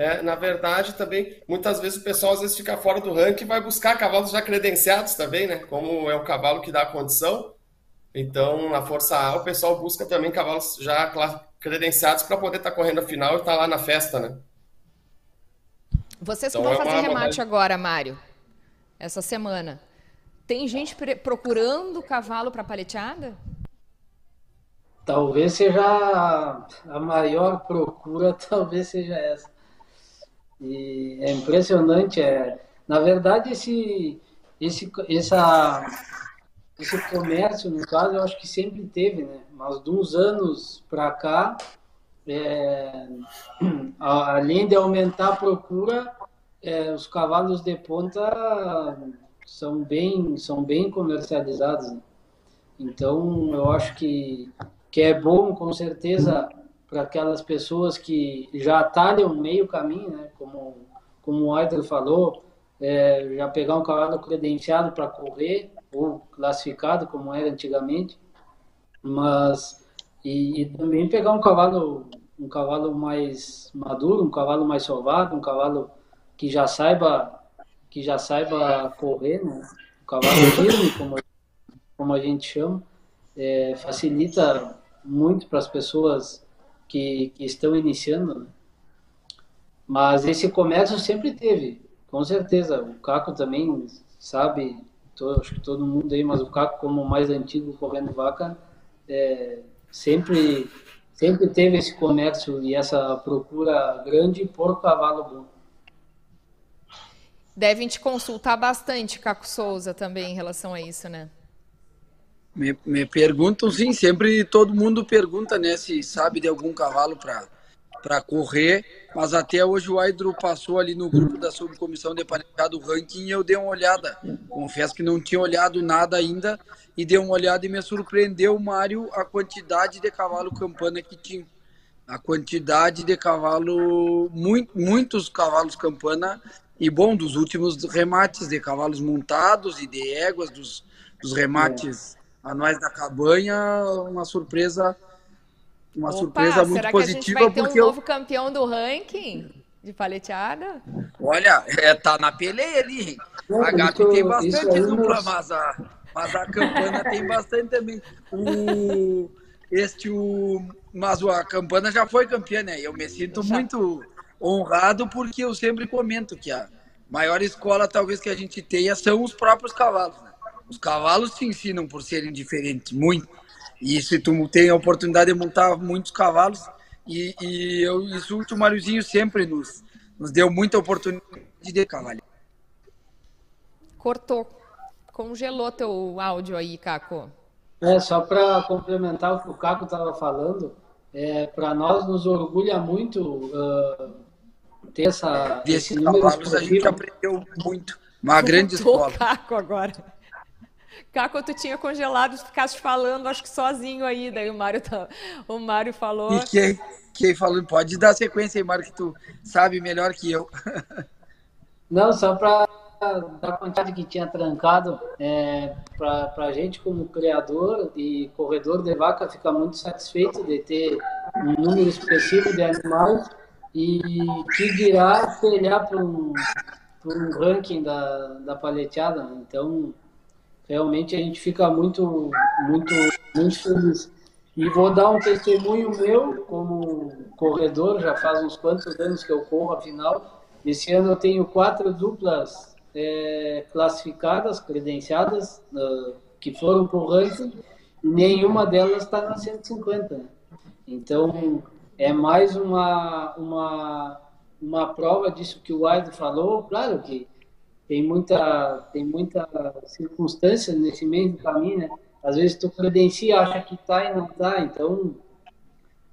É, na verdade, também, muitas vezes o pessoal às vezes fica fora do ranking e vai buscar cavalos já credenciados também, né? Como é o cavalo que dá a condição. Então, na Força A, o pessoal busca também cavalos já credenciados para poder estar correndo a final e estar lá na festa, né? Vocês que Então, vão é fazer uma remate agora, Mário, essa semana. Tem gente procurando cavalo para paleteada? Talvez seja a- a maior procura, talvez seja essa. E é impressionante, é, na verdade esse esse essa esse comércio, no caso, eu acho que sempre teve, né? Mas de uns anos para cá, é, além de aumentar a procura, é, os cavalos de ponta são bem são bem comercializados. né? Então, eu acho que, que é bom, com certeza, para aquelas pessoas que já atalham meio caminho, né? como, como o Arthur falou, é, já pegar um cavalo credenciado para correr ou classificado, como era antigamente, mas e, e, também pegar um cavalo um cavalo mais maduro, um cavalo mais sovado, um cavalo que já saiba que já saiba correr, né? um cavalo firme, como, como a gente chama, é, facilita muito para as pessoas que, que estão iniciando. Né? Mas esse comércio sempre teve, com certeza. O Caco também sabe, acho que todo mundo aí, mas o Caco, como o mais antigo correndo vaca, é, sempre, sempre teve esse comércio e essa procura grande por cavalo bom. Devem te consultar bastante, Caco Souza, também em relação a isso, né? Me, me perguntam, sim, sempre todo mundo pergunta, né, se sabe de algum cavalo para para correr, mas até hoje o Aidro passou ali no grupo da subcomissão de panelada do ranking e eu dei uma olhada. Confesso que não tinha olhado nada ainda e dei uma olhada e me surpreendeu, Mário, a quantidade de cavalo campana que tinha. A quantidade de cavalo, muito, muitos cavalos campana e bom, dos últimos remates de cavalos montados e de éguas, dos, dos remates é. anuais da cabanha, uma surpresa uma Opa, surpresa muito será positiva. Que a gente vai ter porque um novo campeão do ranking de paleteada? Olha, é, tá na peleia ali. a Gabi tem bastante dupla, mas a, mas a Campana tem bastante também. O, este, o, mas a Campana já foi campeã, né? Eu me sinto já. muito honrado porque eu sempre comento que a maior escola talvez que a gente tenha são os próprios cavalos. Né? Os cavalos te ensinam por serem diferentes, muito. E se tu tem a oportunidade de montar muitos cavalos, e, e eu, isso o Mariozinho sempre nos, nos deu muita oportunidade de cavalo. Cortou. Congelou teu áudio aí, Caco. É, só para complementar o que o Caco estava falando, é, para nós nos orgulha muito uh, ter essa. Desse cavalos a gente aprendeu muito. Uma grande escola. Caco agora. Caco, tu tinha congelado, ficaste falando, acho que sozinho aí, daí o Mário, tá, o Mário falou. E quem, quem falou, pode dar sequência aí, Mário, que tu sabe melhor que eu. Não, só para dar quantidade que tinha trancado, é, para a gente como criador e corredor de vaca fica muito satisfeito de ter um número específico de animais e que dirá espelhar por um, por um ranking da, da paleteada. Né? Então, realmente a gente fica muito, muito, muito feliz. E vou dar um testemunho meu como corredor, já faz uns quantos anos que eu corro a final. Esse ano eu tenho quatro duplas é, classificadas, credenciadas, uh, que foram para o ranking, nenhuma delas está na 150. Então, é mais uma, uma, uma prova disso que o Aido falou. Claro que tem muita, tem muita circunstância nesse meio do caminho, né? Às vezes tu credencia, acha que tá e não tá, então...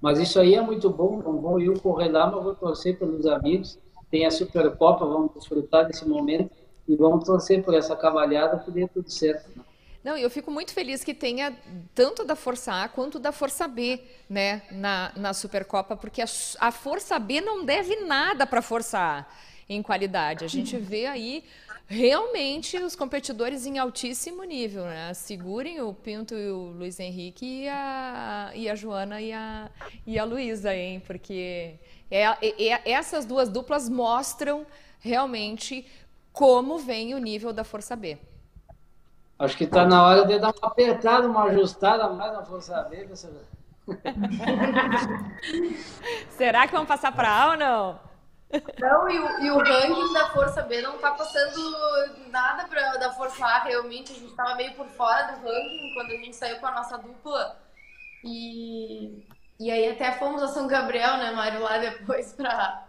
Mas isso aí é muito bom, não vou eu correr lá, mas vou torcer pelos amigos. Tem a Supercopa, vamos desfrutar desse momento e vamos torcer por essa cavalhada, para dê tudo certo. Né? Não, eu fico muito feliz que tenha tanto da Força A quanto da Força B né, na, na Supercopa, porque a, a Força B não deve nada para a Força A em qualidade. A gente vê aí realmente os competidores em altíssimo nível, né? Segurem o Pinto e o Luiz Henrique e a, e a Joana e a, e a Luísa, hein? Porque é, é, essas duas duplas mostram realmente como vem o nível da Força B. Acho que está na hora de dar uma apertada, uma ajustada mais na Força B. Você... Será que vão passar para A ou não? Não, e o, e o ranking da Força B não tá passando nada pra, da Força A, realmente. A gente tava meio por fora do ranking quando a gente saiu com a nossa dupla. E, e aí até fomos a São Gabriel, né, Mário, lá depois pra,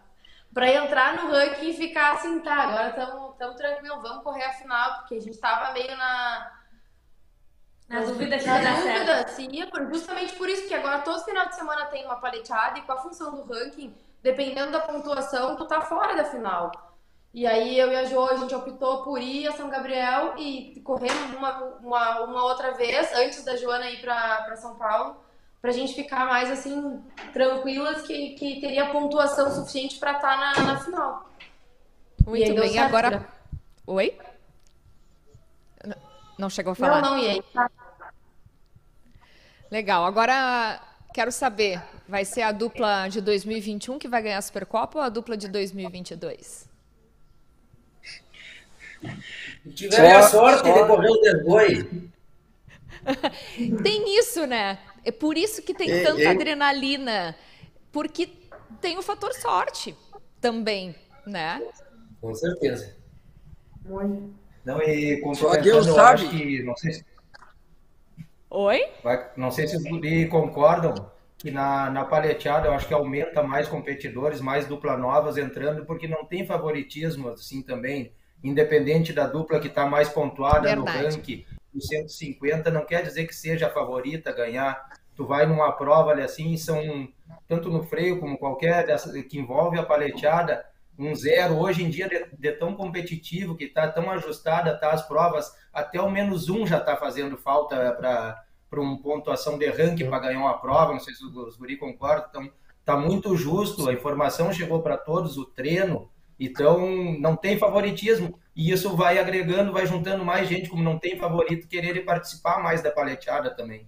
pra entrar no ranking e ficar assim, tá, agora estamos tranquilos, vamos correr a final, porque a gente tava meio na... Na dúvida certo. Se ia, justamente por isso, que agora todo final de semana tem uma paleteada e com a função do ranking dependendo da pontuação, tu tá fora da final. E aí eu e a Jo, a gente optou por ir a São Gabriel e correr uma, uma, uma outra vez, antes da Joana ir para São Paulo, pra gente ficar mais assim, tranquilas, que, que teria pontuação suficiente para estar tá na, na final. Muito bem, agora. Oi? Não chegou a falar? Não, não, e aí? Legal. Agora quero saber, vai ser a dupla de 2021 que vai ganhar a Supercopa ou a dupla de 2022? Tiveram a sorte de correr o desboi. tem isso, né? É por isso que tem É, tanta eu- adrenalina. Porque tem o fator sorte também, né? Com certeza. Não, e Só Deus sabe. acho que, não sei se Oi? Vai- não sei se os guri concordam que na, na paleteada eu acho que aumenta mais competidores, mais dupla novas entrando, porque não tem favoritismo assim também, independente da dupla que está mais pontuada no Verdade. ranking, o 150 não quer dizer que seja a favorita a ganhar. Tu vai numa prova ali assim, são tanto no freio como qualquer que envolve a paleteada, um zero hoje em dia de, de tão competitivo que está tão ajustada tá as provas até o menos um já está fazendo falta para para uma pontuação de ranking para ganhar uma prova não sei se os guri concordam então tá muito justo a informação chegou para todos o treino então não tem favoritismo e isso vai agregando vai juntando mais gente como não tem favorito querer participar mais da paleteada também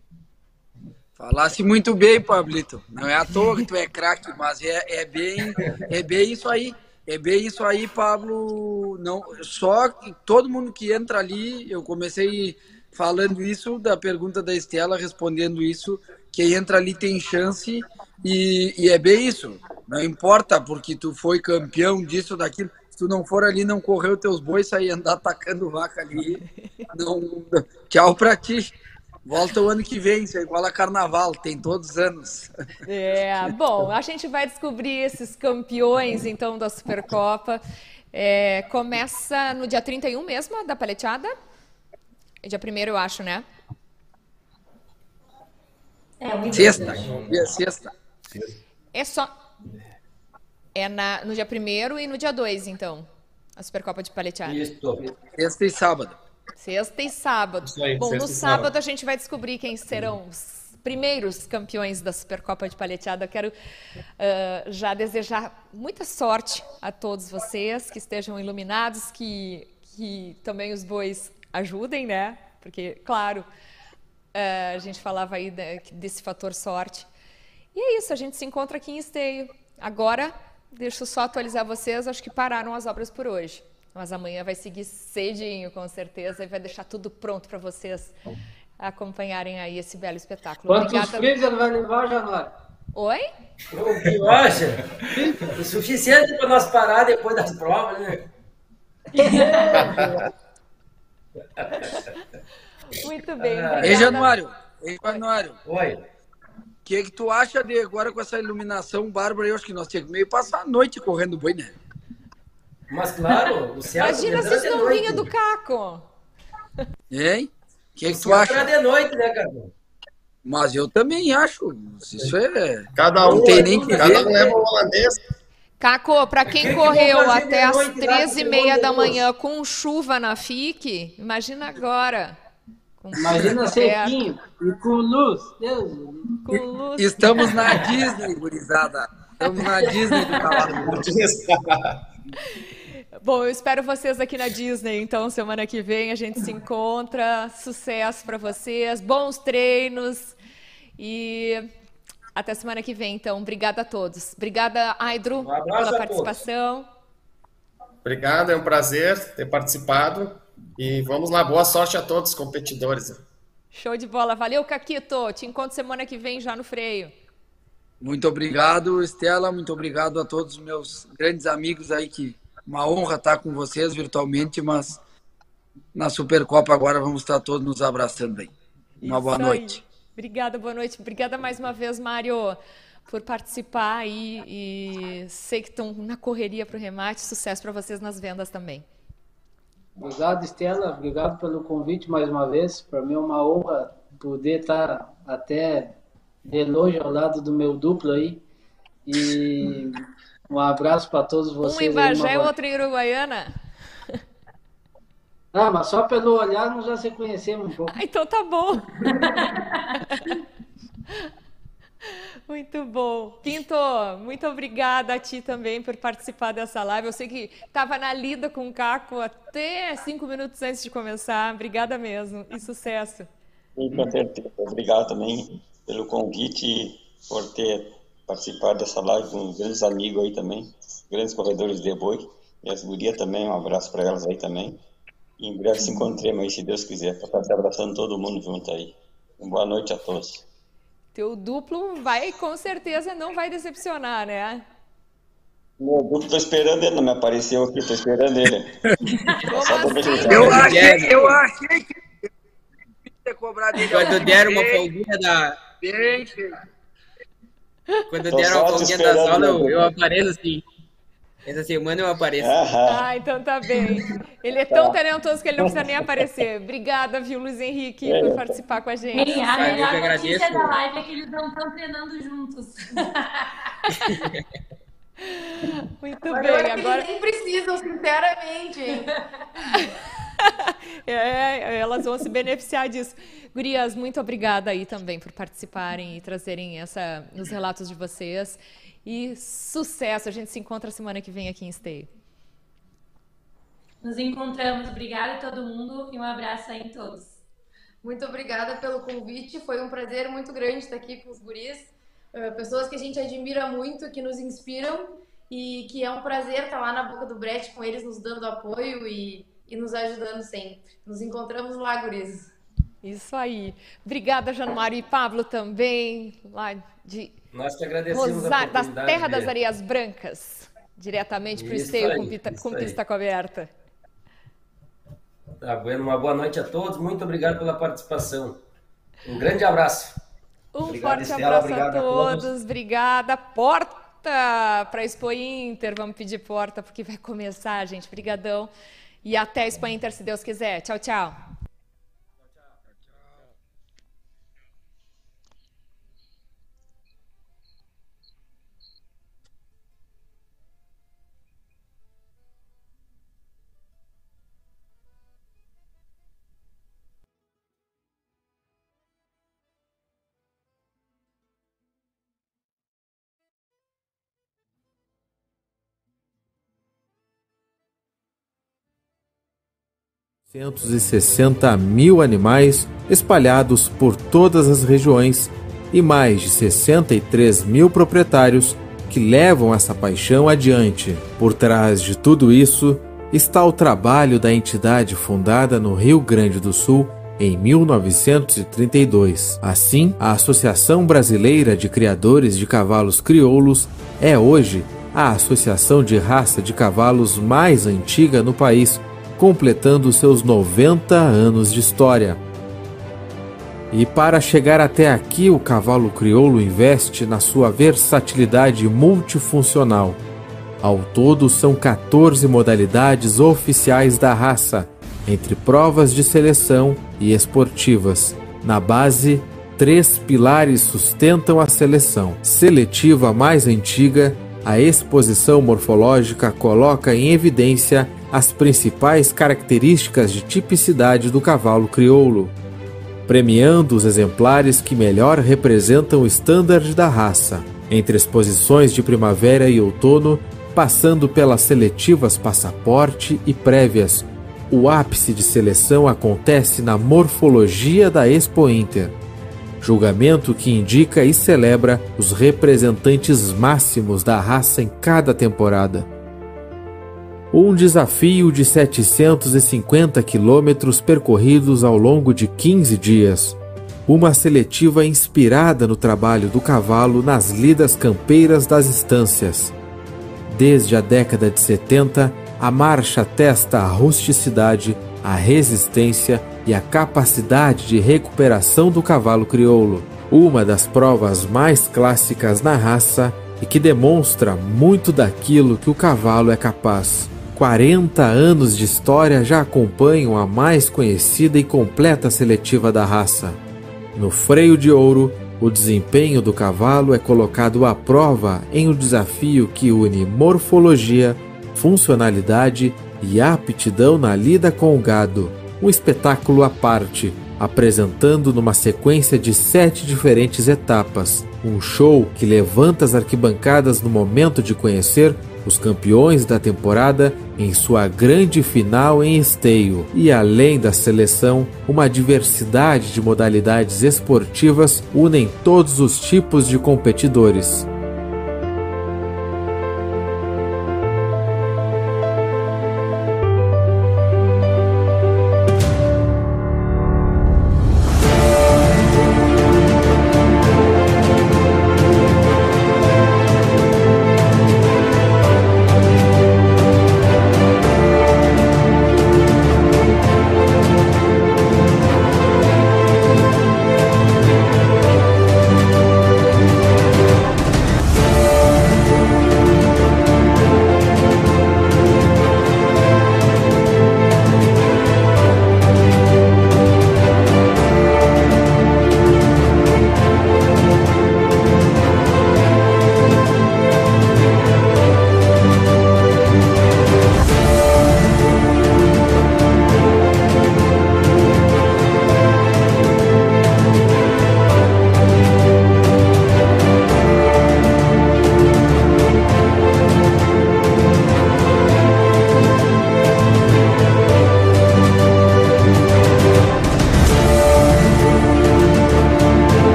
Falasse muito bem, Pablito. Não é à toa que tu é craque, mas é, é bem é bem isso aí. É bem isso aí, Pablo. Não, só todo mundo que entra ali, eu comecei falando isso da pergunta da Estela, respondendo isso, quem entra ali tem chance e, e é bem isso. Não importa porque tu foi campeão disso, daquilo. Se tu não for ali, não correu teus bois, sair andar atacando vaca ali. Não, tchau pra ti. Volta o ano que vem, isso é igual a carnaval, tem todos os anos. É, bom, a gente vai descobrir esses campeões, então, da Supercopa. É, começa no dia 31 mesmo, da paleteada? É Dia 1 eu acho, né? É, Sexta, dia sexta. É só... É na, no dia 1 e no dia 2, então, a Supercopa de paleteada. Isso. Sexta e sábado. Sexta e sábado. Isso aí, Bom, no sábado sábado. a gente vai descobrir quem serão os primeiros campeões da Supercopa de Paleteada. Eu quero ah, já desejar muita sorte a todos vocês, que estejam iluminados, que, que também os bois ajudem, né? Porque, claro, ah, a gente falava aí desse fator sorte. E é isso, a gente se encontra aqui em Esteio. Agora, deixa eu só atualizar vocês, acho que pararam as obras por hoje. Mas amanhã vai seguir cedinho, com certeza, e vai deixar tudo pronto para vocês acompanharem aí esse belo espetáculo. Quantos Obrigada. freezer vai levar, Januário? Oi? O que eu acho? O suficiente para nós parar depois das provas, né? Muito bem. Ei, obrigada. Januário, ei, Januário, Oi. o que, que tu acha de agora com essa iluminação, Bárbara? Eu acho que nós tínhamos que meio passar a noite correndo boi, né? Mas claro, o céu Imagina se não vinha do Caco. Hein? O que, que tu acha? entra de noite, né, cara? Mas eu também acho. Isso é. Cada um, tem nem que cada ver. um leva um holandês. Caco, para quem que correu até as noite lá com 13 e meia esse da monte de manhã com chuva na FIC, imagina agora. Com Imagina sequinho e com luz. Deus. com luz. Estamos na Disney, gurizada. Estamos na Disney do cavalo. Bom, eu espero vocês aqui na Disney, então semana que vem a gente se encontra. Sucesso para vocês, bons treinos e até semana que vem, então. Obrigada a todos. Obrigada, Aidro, Um pela todos. participação. Obrigado, é um prazer ter participado. E vamos lá, boa sorte a todos os competidores. Show de bola. Valeu, Caquito. Te encontro semana que vem já no freio. Muito obrigado, Estela. Muito obrigado a todos os meus grandes amigos aí que uma honra estar com vocês virtualmente, mas na Supercopa agora vamos estar todos nos abraçando aí. Uma boa Isso aí. Obrigada, boa noite. Obrigada mais uma vez, Mário, por participar aí e sei que estão na correria para o remate. Sucesso para vocês nas vendas também. Obrigado, Estela. Obrigado pelo convite mais uma vez. Para mim é uma honra poder estar até de longe ao lado do meu duplo aí. E um abraço para todos vocês. Um em Bagé e outro em Uruguaiana. Ah, mas só pelo olhar nós já se conhecemos um pouco. Ah, então tá bom. Muito bom. Pinto, muito obrigada a ti também por participar dessa live. Eu sei que estava na lida com o Caco até cinco minutos antes de começar. Obrigada mesmo e sucesso. Com certeza. Obrigado também pelo convite e por ter participado dessa live com grandes amigos aí também, grandes corredores de boi. E as gurias também, um abraço para elas aí também. E em breve se encontremos aí, se Deus quiser, para estar se abraçando todo mundo junto aí. Uma boa noite a todos. Teu duplo vai, com certeza, não vai decepcionar, né? Meu duplo, tô esperando ele, não me apareceu aqui, tô esperando ele. eu, achei, eu achei que ia cobrar dele. Quando der uma folguinha da. Quando der uma folguinha da aula, eu, eu apareço assim. Essa semana eu apareço. Ah, então tá bem. Ele é tão talentoso que ele não precisa nem aparecer. Obrigada, viu, Luiz Henrique, por participar com a gente. Ei, a melhor notícia da live é que eles não estão treinando juntos. Muito Mas bem, agora. Eles nem precisam, sinceramente. É, elas vão se beneficiar disso. Gurias, muito obrigada aí também por participarem e trazerem essa, os relatos de vocês. E sucesso! A gente se encontra semana que vem aqui em Esteio. Nos encontramos. Obrigada a todo mundo e um abraço aí em todos. Muito obrigada pelo convite. Foi um prazer muito grande estar aqui com os guris. Uh, pessoas que a gente admira muito, que nos inspiram e que é um prazer estar lá na boca do brete com eles, nos dando apoio e, e nos ajudando sempre. Nos encontramos lá, guris. Isso aí. Obrigada, Januário e Pablo também, lá de Nós te agradecemos Rosário, a oportunidade Terra de- das Areias Brancas, diretamente para o Esteio aí, com, pita, com pista coberta. Tá bueno, uma boa noite a todos. Muito obrigado pela participação. Um grande abraço. Um Obrigado, forte Estela, abraço obrigado a a todos. todos. Obrigada. Porta para a Expo Inter. Vamos pedir porta porque vai começar, gente. Obrigadão. E até a Expo Inter, se Deus quiser. Tchau, tchau. E 60 mil animais espalhados por todas as regiões e mais de 63 mil proprietários que levam essa paixão adiante. Por trás de tudo isso está o trabalho da entidade fundada no Rio Grande do Sul em 1932. Assim, a Associação Brasileira de Criadores de Cavalos Crioulos é hoje a associação de raça de cavalos mais antiga no país, completando seus 90 anos de história. E para chegar até aqui, o cavalo crioulo investe na sua versatilidade multifuncional. Ao todo, são 14 modalidades oficiais da raça, entre provas de seleção e esportivas. Na base, três pilares sustentam a seleção. Seletiva mais antiga, a exposição morfológica coloca em evidência as principais características de tipicidade do cavalo crioulo, premiando os exemplares que melhor representam o standard da raça. Entre exposições de primavera e outono, passando pelas seletivas passaporte e prévias, o ápice de seleção acontece na morfologia da Expo Inter, julgamento que indica e celebra os representantes máximos da raça em cada temporada. Um desafio de 750 quilômetros percorridos ao longo de 15 dias. Uma seletiva inspirada no trabalho do cavalo nas lidas campeiras das estâncias. Desde a década de 70, a marcha testa a rusticidade, a resistência e a capacidade de recuperação do cavalo crioulo, uma das provas mais clássicas na raça e que demonstra muito daquilo que o cavalo é capaz. 40 anos de história já acompanham a mais conhecida e completa seletiva da raça. No freio de ouro, o desempenho do cavalo é colocado à prova em um desafio que une morfologia, funcionalidade e aptidão na lida com o gado. Um espetáculo à parte, apresentando numa sequência de sete diferentes etapas. Um show que levanta as arquibancadas no momento de conhecer os campeões da temporada em sua grande final em esteio. E além da seleção, uma diversidade de modalidades esportivas unem todos os tipos de competidores.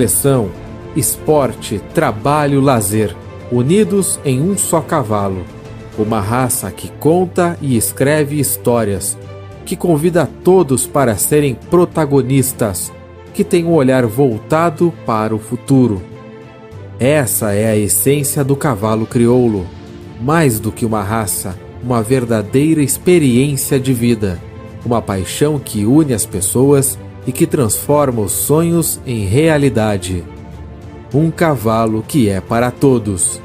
Seleção, esporte, trabalho, lazer, unidos em um só cavalo. Uma raça que conta e escreve histórias, que convida a todos para serem protagonistas, que tem um olhar voltado para o futuro. Essa é a essência do cavalo crioulo. Mais do que uma raça, uma verdadeira experiência de vida, uma paixão que une as pessoas e que transforma os sonhos em realidade. Um cavalo que é para todos.